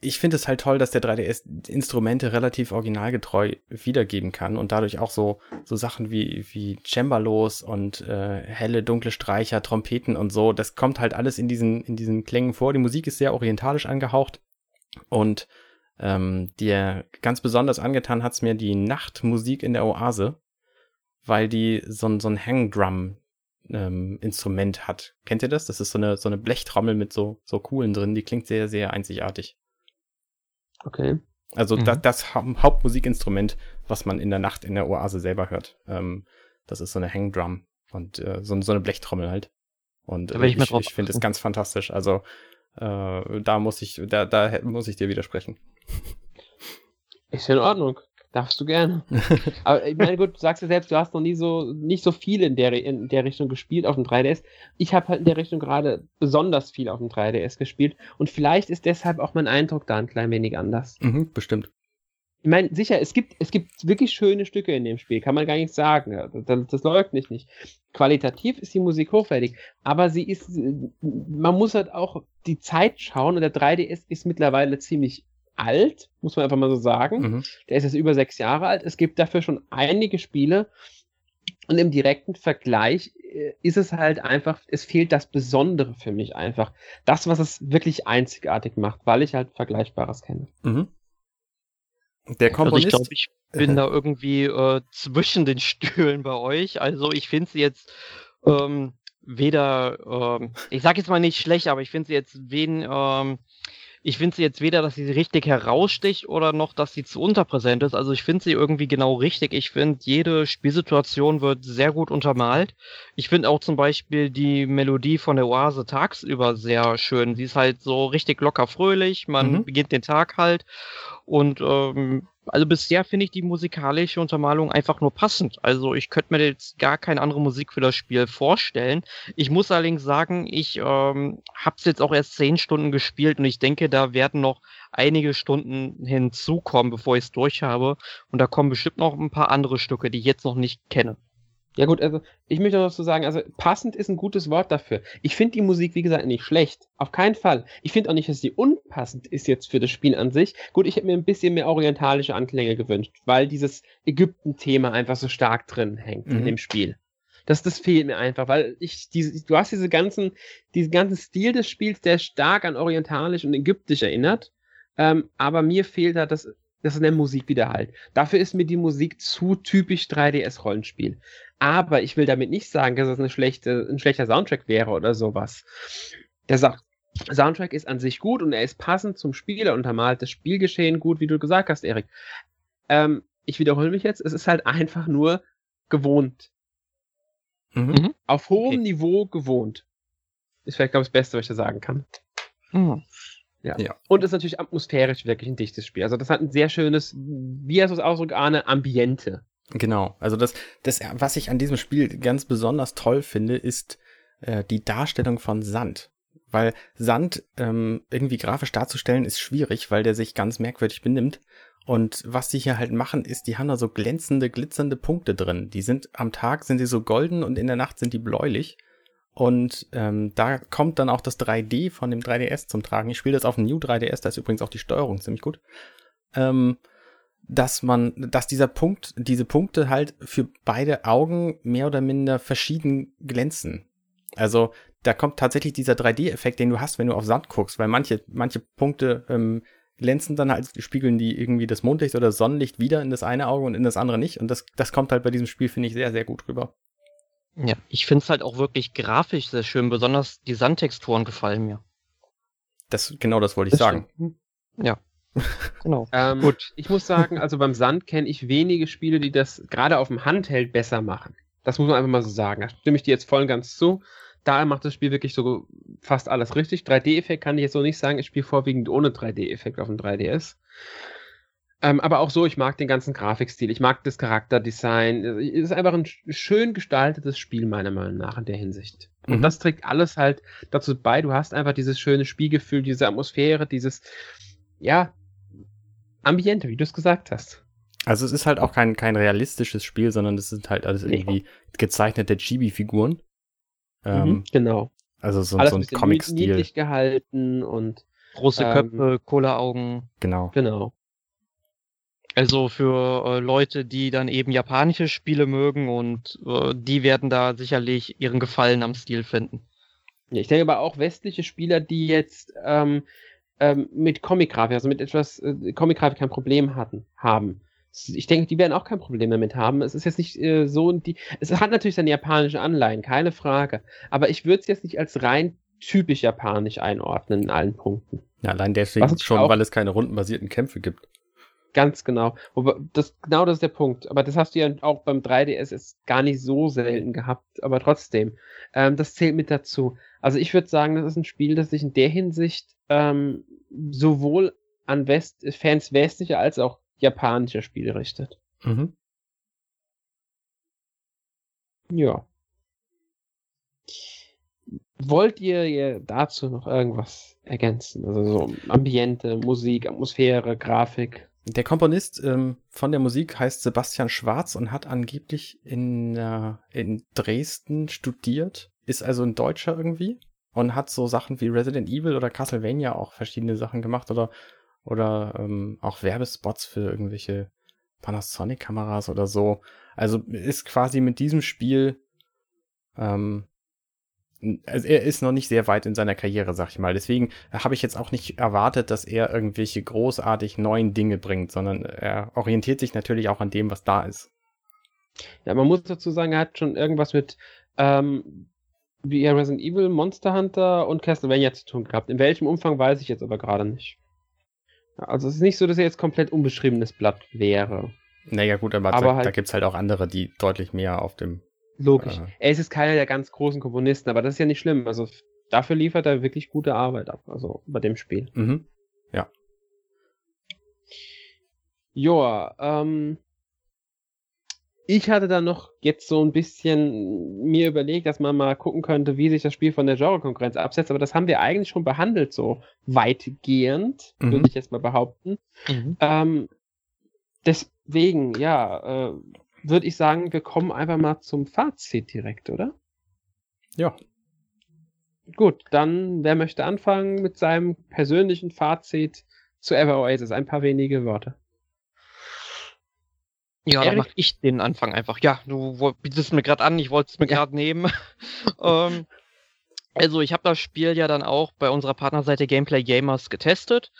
ich finde es halt toll, dass der 3DS Instrumente relativ originalgetreu wiedergeben kann und dadurch auch so, so Sachen wie, wie Cembalos und äh, helle, dunkle Streicher, Trompeten und so, das kommt halt alles in diesen, in diesen Klängen vor. Die Musik ist sehr orientalisch angehaucht und Ähm, dir ganz besonders angetan hat's mir die Nachtmusik in der Oase, weil die so, ein so ein Hangdrum ähm, Instrument hat. Kennt ihr das? Das ist so eine, so eine Blechtrommel mit so, so Kuhlen drin, die klingt sehr, sehr einzigartig. Okay. Also mhm. da, das Hauptmusikinstrument, was man in der Nacht in der Oase selber hört. Ähm, das ist so eine Hangdrum und äh, so, so eine Blechtrommel halt. Und äh, ich, ich, ich finde es ganz fantastisch. Also äh, da muss ich, da, da muss ich dir widersprechen. Ist in Ordnung. Darfst du gerne. Aber ich meine, gut, du sagst ja selbst, du hast noch nie so, nicht so viel in der, in der Richtung gespielt auf dem 3DS. Ich habe halt in der Richtung gerade besonders viel auf dem 3DS gespielt und vielleicht ist deshalb auch mein Eindruck da ein klein wenig anders. Mhm, bestimmt. Ich meine, sicher, es gibt, es gibt wirklich schöne Stücke in dem Spiel, kann man gar nicht sagen. Das, das leugne ich nicht. Qualitativ ist die Musik hochwertig, aber sie ist, man muss halt auch die Zeit schauen und der 3DS ist mittlerweile ziemlich alt, muss man einfach mal so sagen. Mhm. Der ist jetzt über sechs Jahre alt. Es gibt dafür schon einige Spiele. Und im direkten Vergleich äh, ist es halt einfach, es fehlt das Besondere für mich einfach. Das, was es wirklich einzigartig macht, weil ich halt Vergleichbares kenne. Mhm. Der Komponist. Also ich glaube, ich bin da irgendwie äh, zwischen den Stühlen bei euch. Also ich finde sie jetzt ähm, weder, ähm, ich sage jetzt mal nicht schlecht, aber ich finde sie jetzt wen, ähm, ich finde sie jetzt weder, dass sie richtig heraussticht oder noch, dass sie zu unterpräsent ist. Also ich finde sie irgendwie genau richtig. Ich finde, jede Spielsituation wird sehr gut untermalt. Ich finde auch zum Beispiel die Melodie von der Oase tagsüber sehr schön. Sie ist halt so richtig locker fröhlich. Man mhm. beginnt den Tag halt und ähm, also bisher finde ich die musikalische Untermalung einfach nur passend. Also ich könnte mir jetzt gar keine andere Musik für das Spiel vorstellen. Ich muss allerdings sagen, ich ähm, habe es jetzt auch erst zehn Stunden gespielt und ich denke, da werden noch einige Stunden hinzukommen, bevor ich es durch habe. Und da kommen bestimmt noch ein paar andere Stücke, die ich jetzt noch nicht kenne. Ja gut, also ich möchte noch so sagen, also passend ist ein gutes Wort dafür. Ich finde die Musik, wie gesagt, nicht schlecht. Auf keinen Fall. Ich finde auch nicht, dass sie unpassend ist jetzt für das Spiel an sich. Gut, ich hätte mir ein bisschen mehr orientalische Anklänge gewünscht, weil dieses Ägypten-Thema einfach so stark drin hängt mhm. in dem Spiel. Das, das fehlt mir einfach, weil ich diese, du hast diese ganzen, diesen ganzen Stil des Spiels, der stark an orientalisch und ägyptisch erinnert. Ähm, aber mir fehlt da das, das in der Musik wieder halt. Dafür ist mir die Musik zu typisch 3DS-Rollenspiel. Aber ich will damit nicht sagen, dass es eine schlechte, ein schlechter Soundtrack wäre oder sowas. Der sagt, Soundtrack ist an sich gut und er ist passend zum Spiel, er untermalt das Spielgeschehen gut, wie du gesagt hast, Erik. Ähm, ich wiederhole mich jetzt, es ist halt einfach nur gewohnt. Mhm. mhm. Auf hohem okay. Niveau gewohnt. Ist vielleicht, glaube ich, das Beste, was ich da sagen kann. Mhm. Ja. ja. Und ist natürlich atmosphärisch wirklich ein dichtes Spiel. Also das hat ein sehr schönes, wie heißt das Ausdruck, Arne, Ambiente. Genau. Also das, das, was ich an diesem Spiel ganz besonders toll finde, ist äh, die Darstellung von Sand. Weil Sand ähm, irgendwie grafisch darzustellen ist schwierig, weil der sich ganz merkwürdig benimmt. Und was die hier halt machen, ist, die haben da so glänzende, glitzernde Punkte drin. Die sind am Tag sind sie so golden und in der Nacht sind die bläulich. Und ähm, da kommt dann auch das 3D von dem 3DS zum Tragen. Ich spiele das auf dem New 3DS, da ist übrigens auch die Steuerung ziemlich gut. Ähm, dass man, dass dieser Punkt, diese Punkte halt für beide Augen mehr oder minder verschieden glänzen. Also da kommt tatsächlich dieser 3D-Effekt, den du hast, wenn du auf Sand guckst, weil manche, manche Punkte ähm, glänzen dann halt, spiegeln die irgendwie das Mondlicht oder Sonnenlicht wieder in das eine Auge und in das andere nicht. Und das, das kommt halt bei diesem Spiel, finde ich, sehr, sehr gut rüber. Ja, ich finde es halt auch wirklich grafisch sehr schön, besonders die Sandtexturen gefallen mir. Das, genau das wollte ich das sagen. Stimmt. Ja. Genau. Ähm, Gut. Ich muss sagen, also beim Sand kenne ich wenige Spiele, die das gerade auf dem Handheld besser machen. Das muss man einfach mal so sagen. Da stimme ich dir jetzt voll und ganz zu. Da macht das Spiel wirklich so fast alles richtig. 3D-Effekt kann ich jetzt so nicht sagen. Ich spiele vorwiegend ohne 3D-Effekt auf dem 3DS. Ähm, aber auch so, ich mag den ganzen Grafikstil, ich mag das Charakterdesign. Es ist einfach ein schön gestaltetes Spiel, meiner Meinung nach, in der Hinsicht. Und mhm. das trägt alles halt dazu bei. Du hast einfach dieses schöne Spielgefühl, diese Atmosphäre, dieses, ja, Ambiente, wie du es gesagt hast. Also es ist halt auch kein, kein realistisches Spiel, sondern es sind halt alles irgendwie gezeichnete Chibi-Figuren. Ähm, mhm, genau. Also so, alles so ein Comic-Stil. niedlich gehalten und große ähm, Köpfe, Cola-Augen. Genau. Genau. Also für äh, Leute, die dann eben japanische Spiele mögen und äh, die werden da sicherlich ihren Gefallen am Stil finden. Ja, ich denke aber auch westliche Spieler, die jetzt ähm, ähm, mit Comic-Grafik, also mit etwas äh, Comic-Grafik kein Problem hatten, haben. Ich denke, die werden auch kein Problem damit haben. Es ist jetzt nicht äh, so, die, es hat natürlich seine japanischen Anleihen, keine Frage. Aber ich würde es jetzt nicht als rein typisch japanisch einordnen in allen Punkten. Ja, allein deswegen schon, weil es keine rundenbasierten Kämpfe gibt. Ganz genau. Das, genau das ist der Punkt. Aber das hast du ja auch beim 3DS ist gar nicht so selten gehabt. Aber trotzdem, ähm, das zählt mit dazu. Also ich würde sagen, das ist ein Spiel, das sich in der Hinsicht ähm, sowohl an West Fans westlicher als auch japanischer Spiele richtet. Mhm. Ja. Wollt ihr dazu noch irgendwas ergänzen? Also so Ambiente, Musik, Atmosphäre, Grafik? Der Komponist ähm, von der Musik heißt Sebastian Schwarz und hat angeblich in, äh, in Dresden studiert, ist also ein Deutscher irgendwie und hat so Sachen wie Resident Evil oder Castlevania auch verschiedene Sachen gemacht oder, oder ähm, auch Werbespots für irgendwelche Panasonic-Kameras oder so. Also ist quasi mit diesem Spiel ähm, also er ist noch nicht sehr weit in seiner Karriere, sag ich mal. Deswegen habe ich jetzt auch nicht erwartet, dass er irgendwelche großartig neuen Dinge bringt, sondern er orientiert sich natürlich auch an dem, was da ist. Ja, man muss dazu sagen, er hat schon irgendwas mit ähm, wie Resident Evil, Monster Hunter und Castlevania zu tun gehabt. In welchem Umfang weiß ich jetzt aber gerade nicht. Also es ist nicht so, dass er jetzt komplett unbeschriebenes Blatt wäre. Naja gut, aber, aber da, halt, da gibt es halt auch andere, die deutlich mehr auf dem Logisch. Äh, er ist jetzt keiner der ganz großen Komponisten, aber das ist ja nicht schlimm. Also dafür liefert er wirklich gute Arbeit ab, also bei dem Spiel. Mhm. Ja. Joa, ähm, ich hatte dann noch jetzt so ein bisschen mir überlegt, dass man mal gucken könnte, wie sich das Spiel von der Genre-Konkurrenz absetzt, aber das haben wir eigentlich schon behandelt, so weitgehend, mhm. würde ich jetzt mal behaupten. Mhm. Ähm, deswegen, ja, äh, würde ich sagen, wir kommen einfach mal zum Fazit direkt, oder? Ja. Gut, dann wer möchte anfangen mit seinem persönlichen Fazit zu Ever Oasis? Ein paar wenige Worte. Ja, dann mach ich den Anfang einfach. Ja, du bietest mir gerade an, ich wollte es mir ja. gerade nehmen. ähm, also ich habe das Spiel ja dann auch bei unserer Partnerseite Gameplay Gamers getestet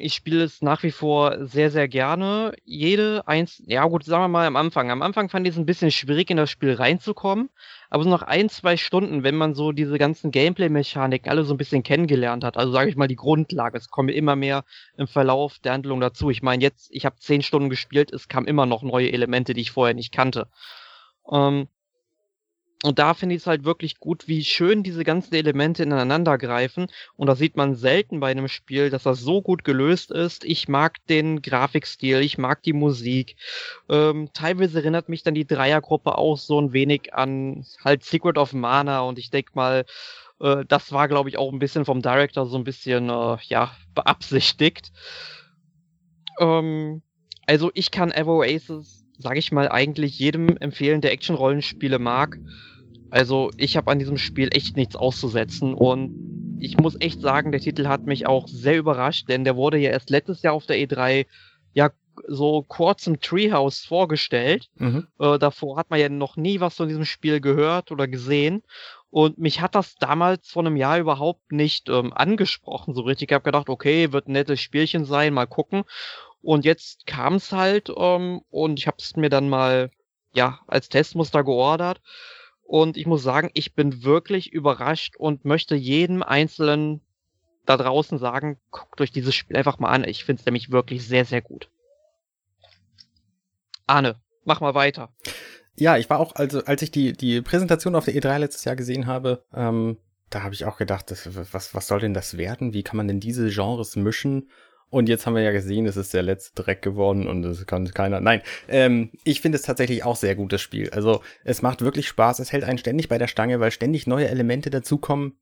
ich spiele es nach wie vor sehr, sehr gerne. Jede eins, ja gut, sagen wir mal am Anfang. Am Anfang fand ich es ein bisschen schwierig, in das Spiel reinzukommen. Aber so nach ein, zwei Stunden, wenn man so diese ganzen Gameplay-Mechaniken alle so ein bisschen kennengelernt hat, also sage ich mal die Grundlage, es kommen immer mehr im Verlauf der Handlung dazu. Ich meine, jetzt, ich habe zehn Stunden gespielt, es kamen immer noch neue Elemente, die ich vorher nicht kannte. Ähm, und da finde ich es halt wirklich gut, wie schön diese ganzen Elemente ineinander greifen. Und da sieht man selten bei einem Spiel, dass das so gut gelöst ist. Ich mag den Grafikstil, ich mag die Musik. Ähm, teilweise erinnert mich dann die Dreiergruppe auch so ein wenig an halt Secret of Mana. Und ich denke mal, äh, das war, glaube ich, auch ein bisschen vom Director so ein bisschen, äh, ja, beabsichtigt. Ähm, also ich kann Ever Oasis sage ich mal, eigentlich jedem empfehlen, der Action-Rollenspiele mag. Also ich habe an diesem Spiel echt nichts auszusetzen und ich muss echt sagen, der Titel hat mich auch sehr überrascht, denn der wurde ja erst letztes Jahr auf der E3 ja so kurz im Treehouse vorgestellt. Mhm. Äh, davor hat man ja noch nie was von diesem Spiel gehört oder gesehen. Und mich hat das damals vor einem Jahr überhaupt nicht ähm, angesprochen, so richtig. Ich habe gedacht, okay, wird ein nettes Spielchen sein, mal gucken. Und jetzt kam es halt ähm, und ich habe es mir dann mal ja als Testmuster geordert. Und ich muss sagen, ich bin wirklich überrascht und möchte jedem Einzelnen da draußen sagen, guckt euch dieses Spiel einfach mal an. Ich finde es nämlich wirklich sehr, sehr gut. Arne, mach mal weiter. Ja, ich war auch, also als ich die, die Präsentation auf der E3 letztes Jahr gesehen habe, ähm, da habe ich auch gedacht, das, was, was soll denn das werden? Wie kann man denn diese Genres mischen? Und jetzt haben wir ja gesehen, es ist der letzte Dreck geworden und es kann keiner. Nein, ähm, ich finde es tatsächlich auch sehr gutes Spiel. Also es macht wirklich Spaß, es hält einen ständig bei der Stange, weil ständig neue Elemente dazukommen,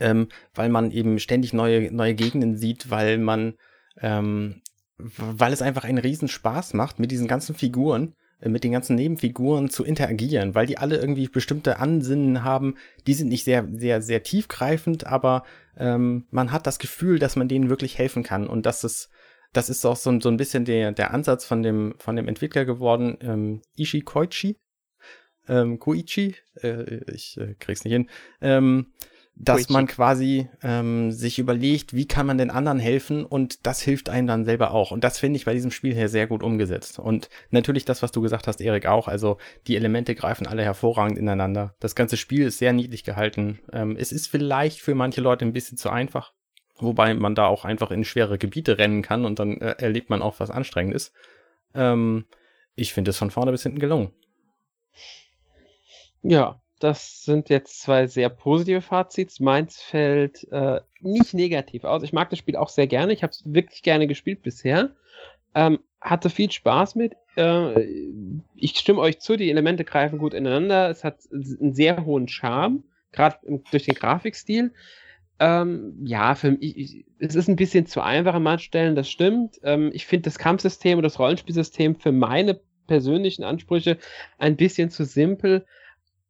ähm, weil man eben ständig neue, neue Gegenden sieht, weil man, ähm, weil es einfach einen riesen Spaß macht mit diesen ganzen Figuren äh, mit den ganzen Nebenfiguren zu interagieren, weil die alle irgendwie bestimmte Ansinnen haben. Die sind nicht sehr, sehr, sehr tiefgreifend, aber ähm, man hat das Gefühl, dass man denen wirklich helfen kann. Und das ist, das ist auch so, so ein bisschen der, der Ansatz von dem, von dem Entwickler geworden, ähm, Ishi Koichi, ähm, Koichi, äh, ich äh, krieg's nicht hin, ähm, dass man quasi ähm, sich überlegt, wie kann man den anderen helfen und das hilft einem dann selber auch. Und das finde ich bei diesem Spiel hier sehr gut umgesetzt. Und natürlich das, was du gesagt hast, Erik, auch. Also die Elemente greifen alle hervorragend ineinander. Das ganze Spiel ist sehr niedlich gehalten. Ähm, es ist vielleicht für manche Leute ein bisschen zu einfach, wobei man da auch einfach in schwere Gebiete rennen kann und dann äh, erlebt man auch was Anstrengendes. Ähm, ich finde es von vorne bis hinten gelungen. Ja, das sind jetzt zwei sehr positive Fazits. Meins fällt äh, nicht negativ aus. Ich mag das Spiel auch sehr gerne. Ich habe es wirklich gerne gespielt bisher. Ähm, hatte viel Spaß mit. Äh, ich stimme euch zu, die Elemente greifen gut ineinander. Es hat einen sehr hohen Charme, gerade durch den Grafikstil. Ähm, ja, für mich, es ist ein bisschen zu einfach an manchen Stellen, das stimmt. Ähm, ich finde das Kampfsystem und das Rollenspielsystem für meine persönlichen Ansprüche ein bisschen zu simpel.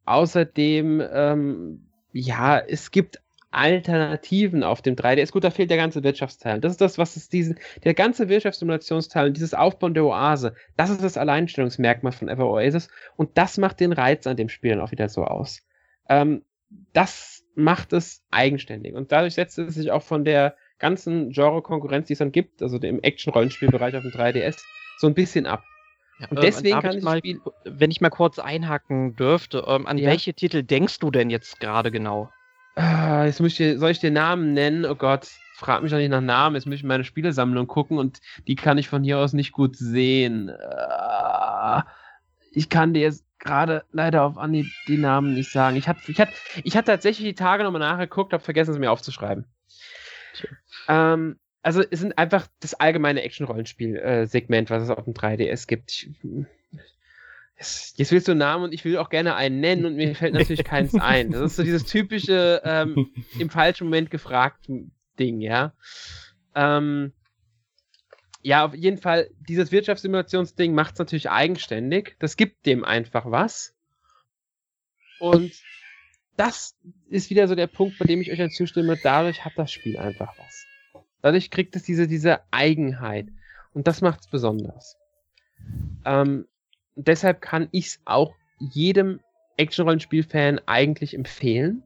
Außerdem, ähm, ja, es gibt Alternativen auf dem 3DS. Gut, da fehlt der ganze Wirtschaftsteil. Das ist das, was es diesen, der ganze Wirtschaftssimulationsteil und dieses Aufbauen der Oase, das ist das Alleinstellungsmerkmal von Ever Oasis und das macht den Reiz an dem Spiel dann auch wieder so aus. Ähm, das macht es eigenständig und dadurch setzt es sich auch von der ganzen Genre-Konkurrenz, die es dann gibt, also dem Action-Rollenspielbereich auf dem 3DS, so ein bisschen ab. Und deswegen kann ich mal, Spiel wenn ich mal kurz einhaken dürfte, ähm, an ja. welche Titel denkst du denn jetzt gerade genau? Ah, jetzt muss ich soll ich dir Namen nennen? Oh Gott, frag mich doch nicht nach Namen. Jetzt muss ich meine Spielesammlung gucken und die kann ich von hier aus nicht gut sehen. Ah, ich kann dir jetzt gerade leider auf Anhieb die Namen nicht sagen. Ich hatte ich hat, ich hat tatsächlich die Tage nochmal nachgeguckt, habe vergessen, es mir aufzuschreiben. Ähm, also es sind einfach das allgemeine Action-Rollenspiel-Segment, was es auf dem 3DS gibt. Ich, jetzt willst du einen Namen und ich will auch gerne einen nennen und mir fällt natürlich keins ein. Das ist so dieses typische ähm, im falschen Moment gefragt Ding, ja. Ähm, ja, auf jeden Fall, dieses Wirtschaftssimulationsding macht es natürlich eigenständig. Das gibt dem einfach was. Und das ist wieder so der Punkt, bei dem ich euch dann zustimme. Dadurch hat das Spiel einfach was. Dadurch kriegt es diese, diese Eigenheit. Und das macht es besonders. Ähm, deshalb kann ich es auch jedem Action-Rollenspiel-Fan eigentlich empfehlen.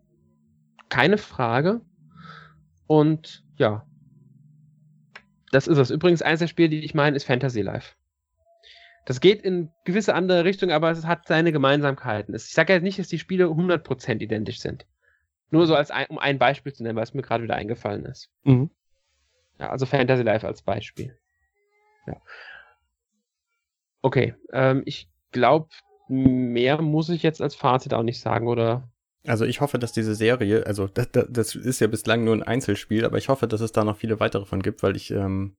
Keine Frage. Und ja, das ist es. Übrigens, eines der Spiele, die ich meine, ist Fantasy Life. Das geht in gewisse andere Richtungen, aber es hat seine Gemeinsamkeiten. Ich sage ja nicht, dass die Spiele 100% identisch sind. Nur so als ein, um ein Beispiel zu nennen, weil es mir gerade wieder eingefallen ist. Mhm. Ja, also Fantasy Life als Beispiel. Ja. Okay, ähm, ich glaube, mehr muss ich jetzt als Fazit auch nicht sagen, oder? Also ich hoffe, dass diese Serie, also das, das ist ja bislang nur ein Einzelspiel, aber ich hoffe, dass es da noch viele weitere von gibt, weil ich, ähm,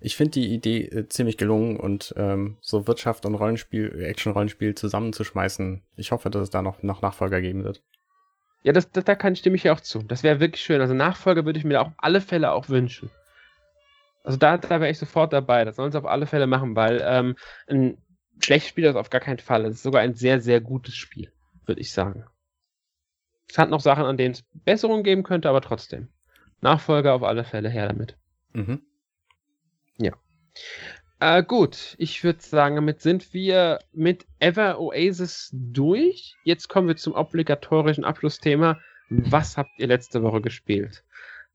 ich finde die Idee äh, ziemlich gelungen und ähm, so Wirtschaft und Rollenspiel, Action-Rollenspiel zusammenzuschmeißen. Ich hoffe, dass es da noch, noch Nachfolger geben wird. Ja, das, das, da kann ich stimme ich ja auch zu. Das wäre wirklich schön. Also Nachfolger würde ich mir auf alle Fälle auch wünschen. Also da, da wäre ich sofort dabei. Das sollen sie auf alle Fälle machen, weil ähm, ein schlechtes Spiel ist auf gar keinen Fall. Es ist sogar ein sehr, sehr gutes Spiel, würde ich sagen. Es hat noch Sachen, an denen es Besserungen geben könnte, aber trotzdem. Nachfolger auf alle Fälle her damit. Mhm. Ja. Äh, gut, ich würde sagen, damit sind wir mit Ever Oasis durch. Jetzt kommen wir zum obligatorischen Abschlussthema. Was habt ihr letzte Woche gespielt?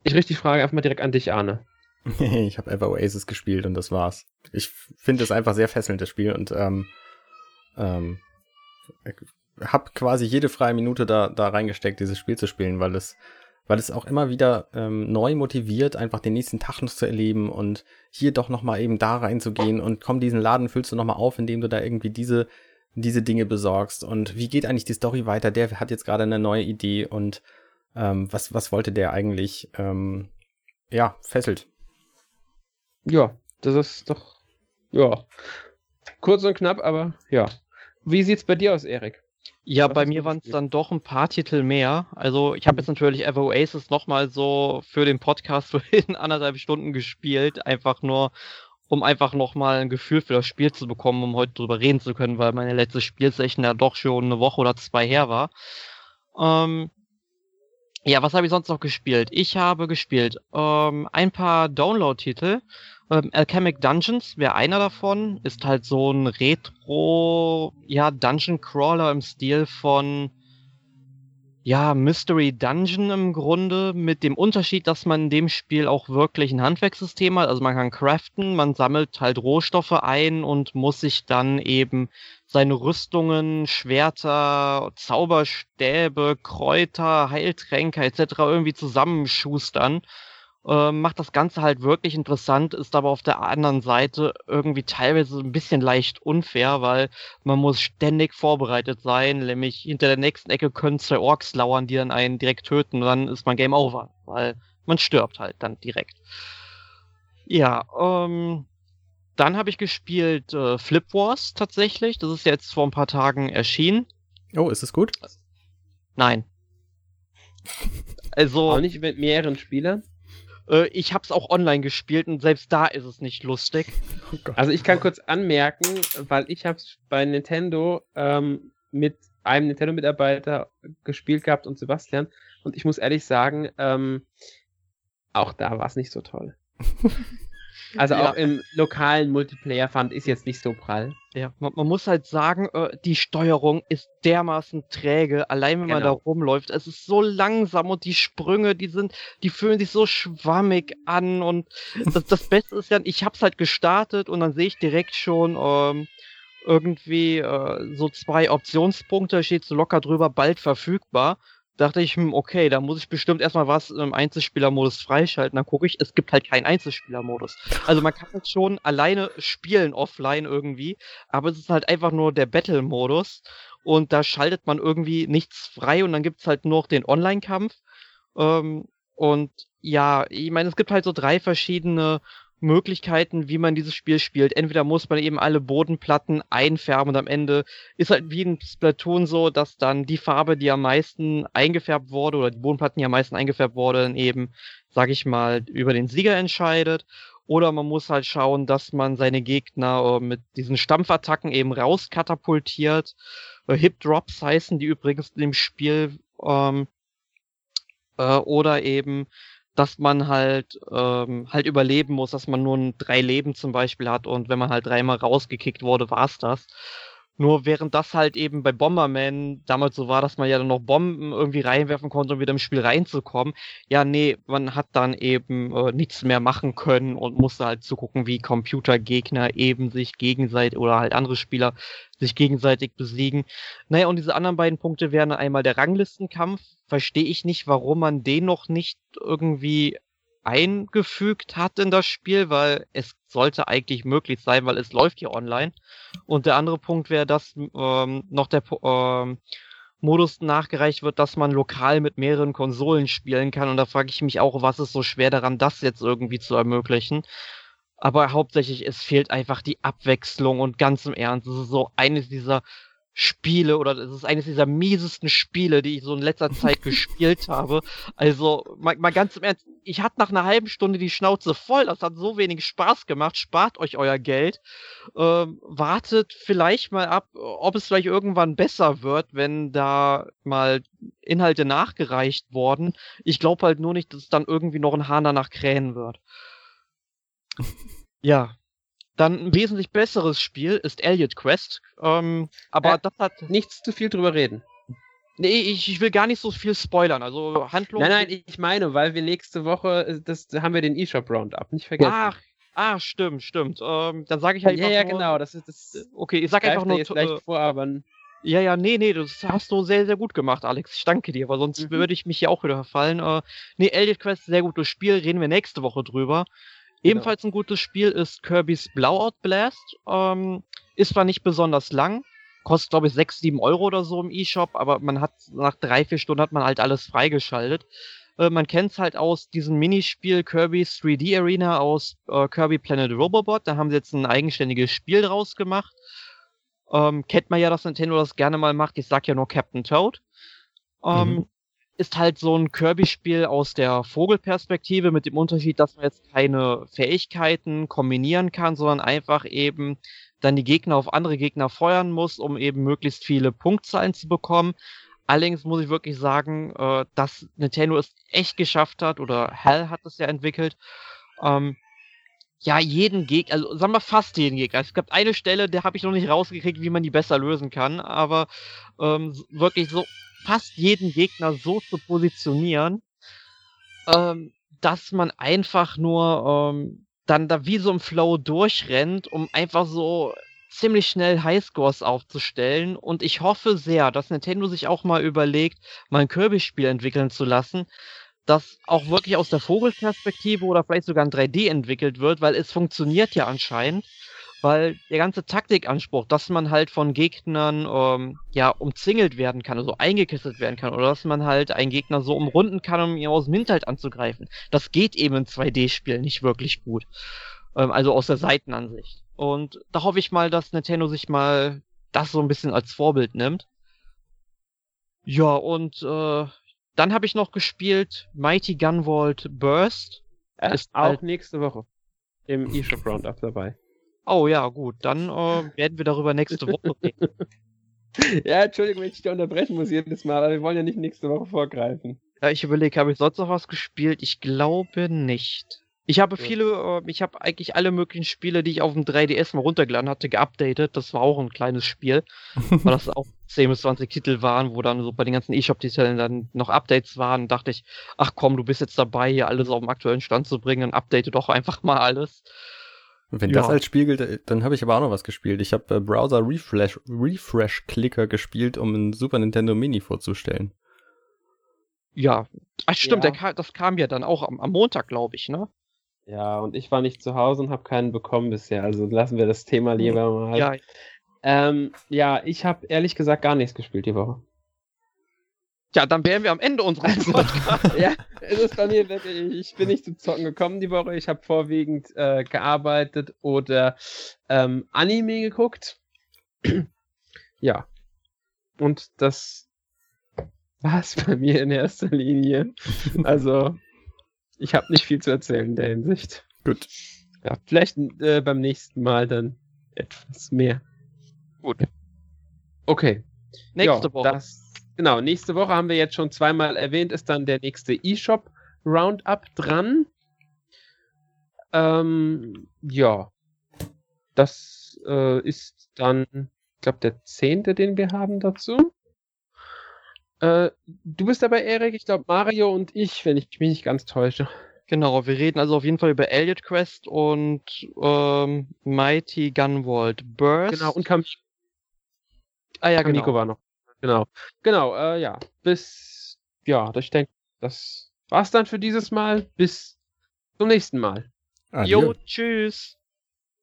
Ich richte die Frage einfach mal direkt an dich, Arne. ich habe Ever Oasis gespielt und das war's. Ich finde es einfach sehr fesselnd, das Spiel, und ähm, ähm, habe quasi jede freie Minute da, da reingesteckt, dieses Spiel zu spielen, weil es weil es auch immer wieder ähm, neu motiviert, einfach den nächsten Tag noch zu erleben und hier doch nochmal eben da reinzugehen und komm, diesen Laden füllst du nochmal auf, indem du da irgendwie diese, diese Dinge besorgst und wie geht eigentlich die Story weiter? Der hat jetzt gerade eine neue Idee und ähm, was, was wollte der eigentlich? Ähm, ja, fesselt. Ja, das ist doch, ja, kurz und knapp, aber ja. Wie sieht's bei dir aus, Erik? Ja, bei mir waren es dann doch ein paar Titel mehr. Also ich habe jetzt natürlich Ever Oasis nochmal so für den Podcast für in anderthalb Stunden gespielt, einfach nur, um einfach nochmal ein Gefühl für das Spiel zu bekommen, um heute drüber reden zu können, weil meine letzte Spielsession ja doch schon eine Woche oder zwei her war. Ähm, ja, was habe ich sonst noch gespielt? Ich habe gespielt ähm, ein paar Download-Titel. Ähm, Alchemic Dungeons wäre einer davon. Ist halt so ein Retro, ja, Dungeon Crawler im Stil von, ja, Mystery Dungeon im Grunde, mit dem Unterschied, dass man in dem Spiel auch wirklich ein Handwerkssystem hat. Also man kann craften, man sammelt halt Rohstoffe ein und muss sich dann eben seine Rüstungen, Schwerter, Zauberstäbe, Kräuter, Heiltränke etc. irgendwie zusammenschustern äh, macht das Ganze halt wirklich interessant, ist aber auf der anderen Seite irgendwie teilweise ein bisschen leicht unfair, weil man muss ständig vorbereitet sein, nämlich hinter der nächsten Ecke können zwei Orks lauern, die dann einen direkt töten und dann ist man Game Over, weil man stirbt halt dann direkt. Ja, ähm, dann habe ich gespielt äh, Flip Wars tatsächlich. Das ist jetzt vor ein paar Tagen erschienen. Oh, ist es gut? Nein. Also. Auch nicht mit mehreren Spielern? Äh, ich habe es auch online gespielt und selbst da ist es nicht lustig. Oh also ich kann kurz anmerken, weil ich habe es bei Nintendo ähm, mit einem Nintendo-Mitarbeiter gespielt gehabt und Sebastian und ich muss ehrlich sagen, ähm, auch da war es nicht so toll. Also ja. auch im lokalen Multiplayer fand es jetzt nicht so prall. Ja, man, man, muss halt sagen, äh, die Steuerung ist dermaßen träge, allein wenn genau. man da rumläuft. Es ist so langsam und die Sprünge, die sind, die fühlen sich so schwammig an und das, das Beste ist ja, ich hab's halt gestartet und dann sehe ich direkt schon ähm, irgendwie äh, so zwei Optionspunkte, steht so locker drüber, bald verfügbar dachte ich, hm, okay, da muss ich bestimmt erstmal was im Einzelspielermodus freischalten. Dann gucke ich, es gibt halt keinen Einzelspielermodus. Also man kann jetzt schon alleine spielen offline irgendwie, aber es ist halt einfach nur der Battle-Modus und da schaltet man irgendwie nichts frei und dann gibt's halt nur noch den Online-Kampf. Ähm, und ja, ich meine, es gibt halt so drei verschiedene Möglichkeiten, wie man dieses Spiel spielt. Entweder muss man eben alle Bodenplatten einfärben und am Ende ist halt wie in Splatoon so, dass dann die Farbe, die am meisten eingefärbt wurde oder die Bodenplatten, die am meisten eingefärbt wurden, eben, sag ich mal, über den Sieger entscheidet. Oder man muss halt schauen, dass man seine Gegner äh, mit diesen Stampfattacken eben rauskatapultiert. Äh, Hip Drops heißen die übrigens in dem Spiel. Ähm, äh, oder eben dass man halt ähm, halt überleben muss, dass man nur drei Leben zum Beispiel hat und wenn man halt dreimal rausgekickt wurde, war's das. Nur während das halt eben bei Bomberman damals so war, dass man ja dann noch Bomben irgendwie reinwerfen konnte, um wieder im Spiel reinzukommen. Ja, nee, man hat dann eben äh, nichts mehr machen können und musste halt zugucken, wie Computergegner eben sich gegenseitig oder halt andere Spieler sich gegenseitig besiegen. Naja, und diese anderen beiden Punkte wären einmal der Ranglistenkampf. Verstehe ich nicht, warum man den noch nicht irgendwie eingefügt hat in das Spiel, weil es sollte eigentlich möglich sein, weil es läuft hier online. Und der andere Punkt wäre, dass ähm, noch der ähm, Modus nachgereicht wird, dass man lokal mit mehreren Konsolen spielen kann. Und da frage ich mich auch, was ist so schwer daran, das jetzt irgendwie zu ermöglichen. Aber hauptsächlich, es fehlt einfach die Abwechslung und ganz im Ernst, es ist so eines dieser Spiele oder es ist eines dieser miesesten Spiele, die ich so in letzter Zeit gespielt habe. Also mal, mal ganz im Ernst, ich hatte nach einer halben Stunde die Schnauze voll, das hat so wenig Spaß gemacht, spart euch euer Geld, ähm, wartet vielleicht mal ab, ob es vielleicht irgendwann besser wird, wenn da mal Inhalte nachgereicht worden. Ich glaube halt nur nicht, dass es dann irgendwie noch ein Hahn danach krähen wird. ja, dann ein wesentlich besseres Spiel ist Elliot Quest. Ähm, aber äh, das hat. Nichts zu viel drüber reden. Nee, ich, ich will gar nicht so viel spoilern. Also Handlung. Nein, nein, ich meine, weil wir nächste Woche, äh, das haben wir den eShop Roundup, nicht vergessen. Ach, ah, stimmt, stimmt. Ähm, dann sage ich halt ja, ja, nur, genau. Das ist das. Okay, ich sag einfach nur. Jetzt äh, vor, aber ja, ja, nee, nee, das hast du sehr, sehr gut gemacht, Alex. Ich danke dir, weil sonst mhm. würde ich mich ja auch wieder verfallen. Äh, nee, Elliot Quest, sehr gutes Spiel, reden wir nächste Woche drüber. Genau. Ebenfalls ein gutes Spiel ist Kirby's Blowout Blast. Ähm, ist zwar nicht besonders lang, kostet glaube ich 6, 7 Euro oder so im E-Shop, aber man hat nach drei, vier Stunden hat man halt alles freigeschaltet. Äh, man kennt es halt aus diesem Minispiel Kirby's 3D Arena aus äh, Kirby Planet Robobot. Da haben sie jetzt ein eigenständiges Spiel draus gemacht. Ähm, kennt man ja, dass Nintendo das gerne mal macht. Ich sag ja nur Captain Toad. Ähm, mhm ist halt so ein Kirby-Spiel aus der Vogelperspektive mit dem Unterschied, dass man jetzt keine Fähigkeiten kombinieren kann, sondern einfach eben dann die Gegner auf andere Gegner feuern muss, um eben möglichst viele Punktzahlen zu bekommen. Allerdings muss ich wirklich sagen, äh, dass Nintendo es echt geschafft hat, oder Hell hat es ja entwickelt, ähm, ja, jeden Gegner, also sagen wir fast jeden Gegner. Es gab eine Stelle, der habe ich noch nicht rausgekriegt, wie man die besser lösen kann, aber ähm, wirklich so fast jeden Gegner so zu positionieren, ähm, dass man einfach nur ähm, dann da wie so im Flow durchrennt, um einfach so ziemlich schnell Highscores aufzustellen. Und ich hoffe sehr, dass Nintendo sich auch mal überlegt, mal ein Kirby-Spiel entwickeln zu lassen, das auch wirklich aus der Vogelperspektive oder vielleicht sogar in 3D entwickelt wird, weil es funktioniert ja anscheinend weil der ganze Taktikanspruch, dass man halt von Gegnern ähm, ja umzingelt werden kann, also eingekesselt werden kann, oder dass man halt einen Gegner so umrunden kann, um ihn aus dem Hinterhalt anzugreifen, das geht eben in 2D-Spielen nicht wirklich gut. Ähm, also aus der Seitenansicht. Und da hoffe ich mal, dass Nintendo sich mal das so ein bisschen als Vorbild nimmt. Ja, und äh, dann habe ich noch gespielt Mighty Gunvolt Burst. Äh, ist auch halt nächste Woche im eShop Roundup dabei. Oh ja, gut, dann äh, werden wir darüber nächste Woche reden. ja, Entschuldigung, wenn ich dich unterbrechen muss jedes Mal, aber wir wollen ja nicht nächste Woche vorgreifen. Ja, ich überlege, habe ich sonst noch was gespielt? Ich glaube nicht. Ich habe viele, äh, ich habe eigentlich alle möglichen Spiele, die ich auf dem 3DS mal runtergeladen hatte, geupdatet. Das war auch ein kleines Spiel, weil das auch 10 bis 20 Titel waren, wo dann so bei den ganzen eShop-Titeln dann noch Updates waren. dachte ich, ach komm, du bist jetzt dabei, hier alles auf den aktuellen Stand zu bringen, dann update doch einfach mal alles. Wenn ja. das als Spiel gilt, äh, dann habe ich aber auch noch was gespielt. Ich habe äh, Browser Refresh, Refresh Clicker gespielt, um ein Super Nintendo Mini vorzustellen. Ja, ach stimmt, ja. Kam, das kam ja dann auch am, am Montag, glaube ich, ne? Ja, und ich war nicht zu Hause und habe keinen bekommen bisher. Also lassen wir das Thema lieber mal. Ja, ähm, ja ich habe ehrlich gesagt gar nichts gespielt die Woche. Ja, dann wären wir am Ende unseres Podcasts. ja, es ist bei mir wirklich, ich bin nicht zum Zocken gekommen die Woche. Ich habe vorwiegend äh, gearbeitet oder ähm, Anime geguckt. ja. Und das war es bei mir in erster Linie. Also, ich habe nicht viel zu erzählen in der Hinsicht. Gut. Ja, vielleicht äh, beim nächsten Mal dann etwas mehr. Gut. Okay. Nächste ja, Woche. Das Genau, nächste Woche haben wir jetzt schon zweimal erwähnt, ist dann der nächste eShop Roundup dran. Ähm, ja, das äh, ist dann, ich glaube, der zehnte, den wir haben dazu. Äh, du bist dabei, Erik, ich glaube, Mario und ich, wenn ich mich nicht ganz täusche. Genau, wir reden also auf jeden Fall über Elliot Quest und ähm, Mighty Gunvolt Burst. Genau, und Kam ah, ja, Kamiko genau. war noch. Genau. Genau, äh, ja. Bis, ja, ich denke, das war's dann für dieses Mal. Bis zum nächsten Mal. Adieu. Jo, tschüss.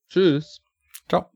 Tschüss. Ciao.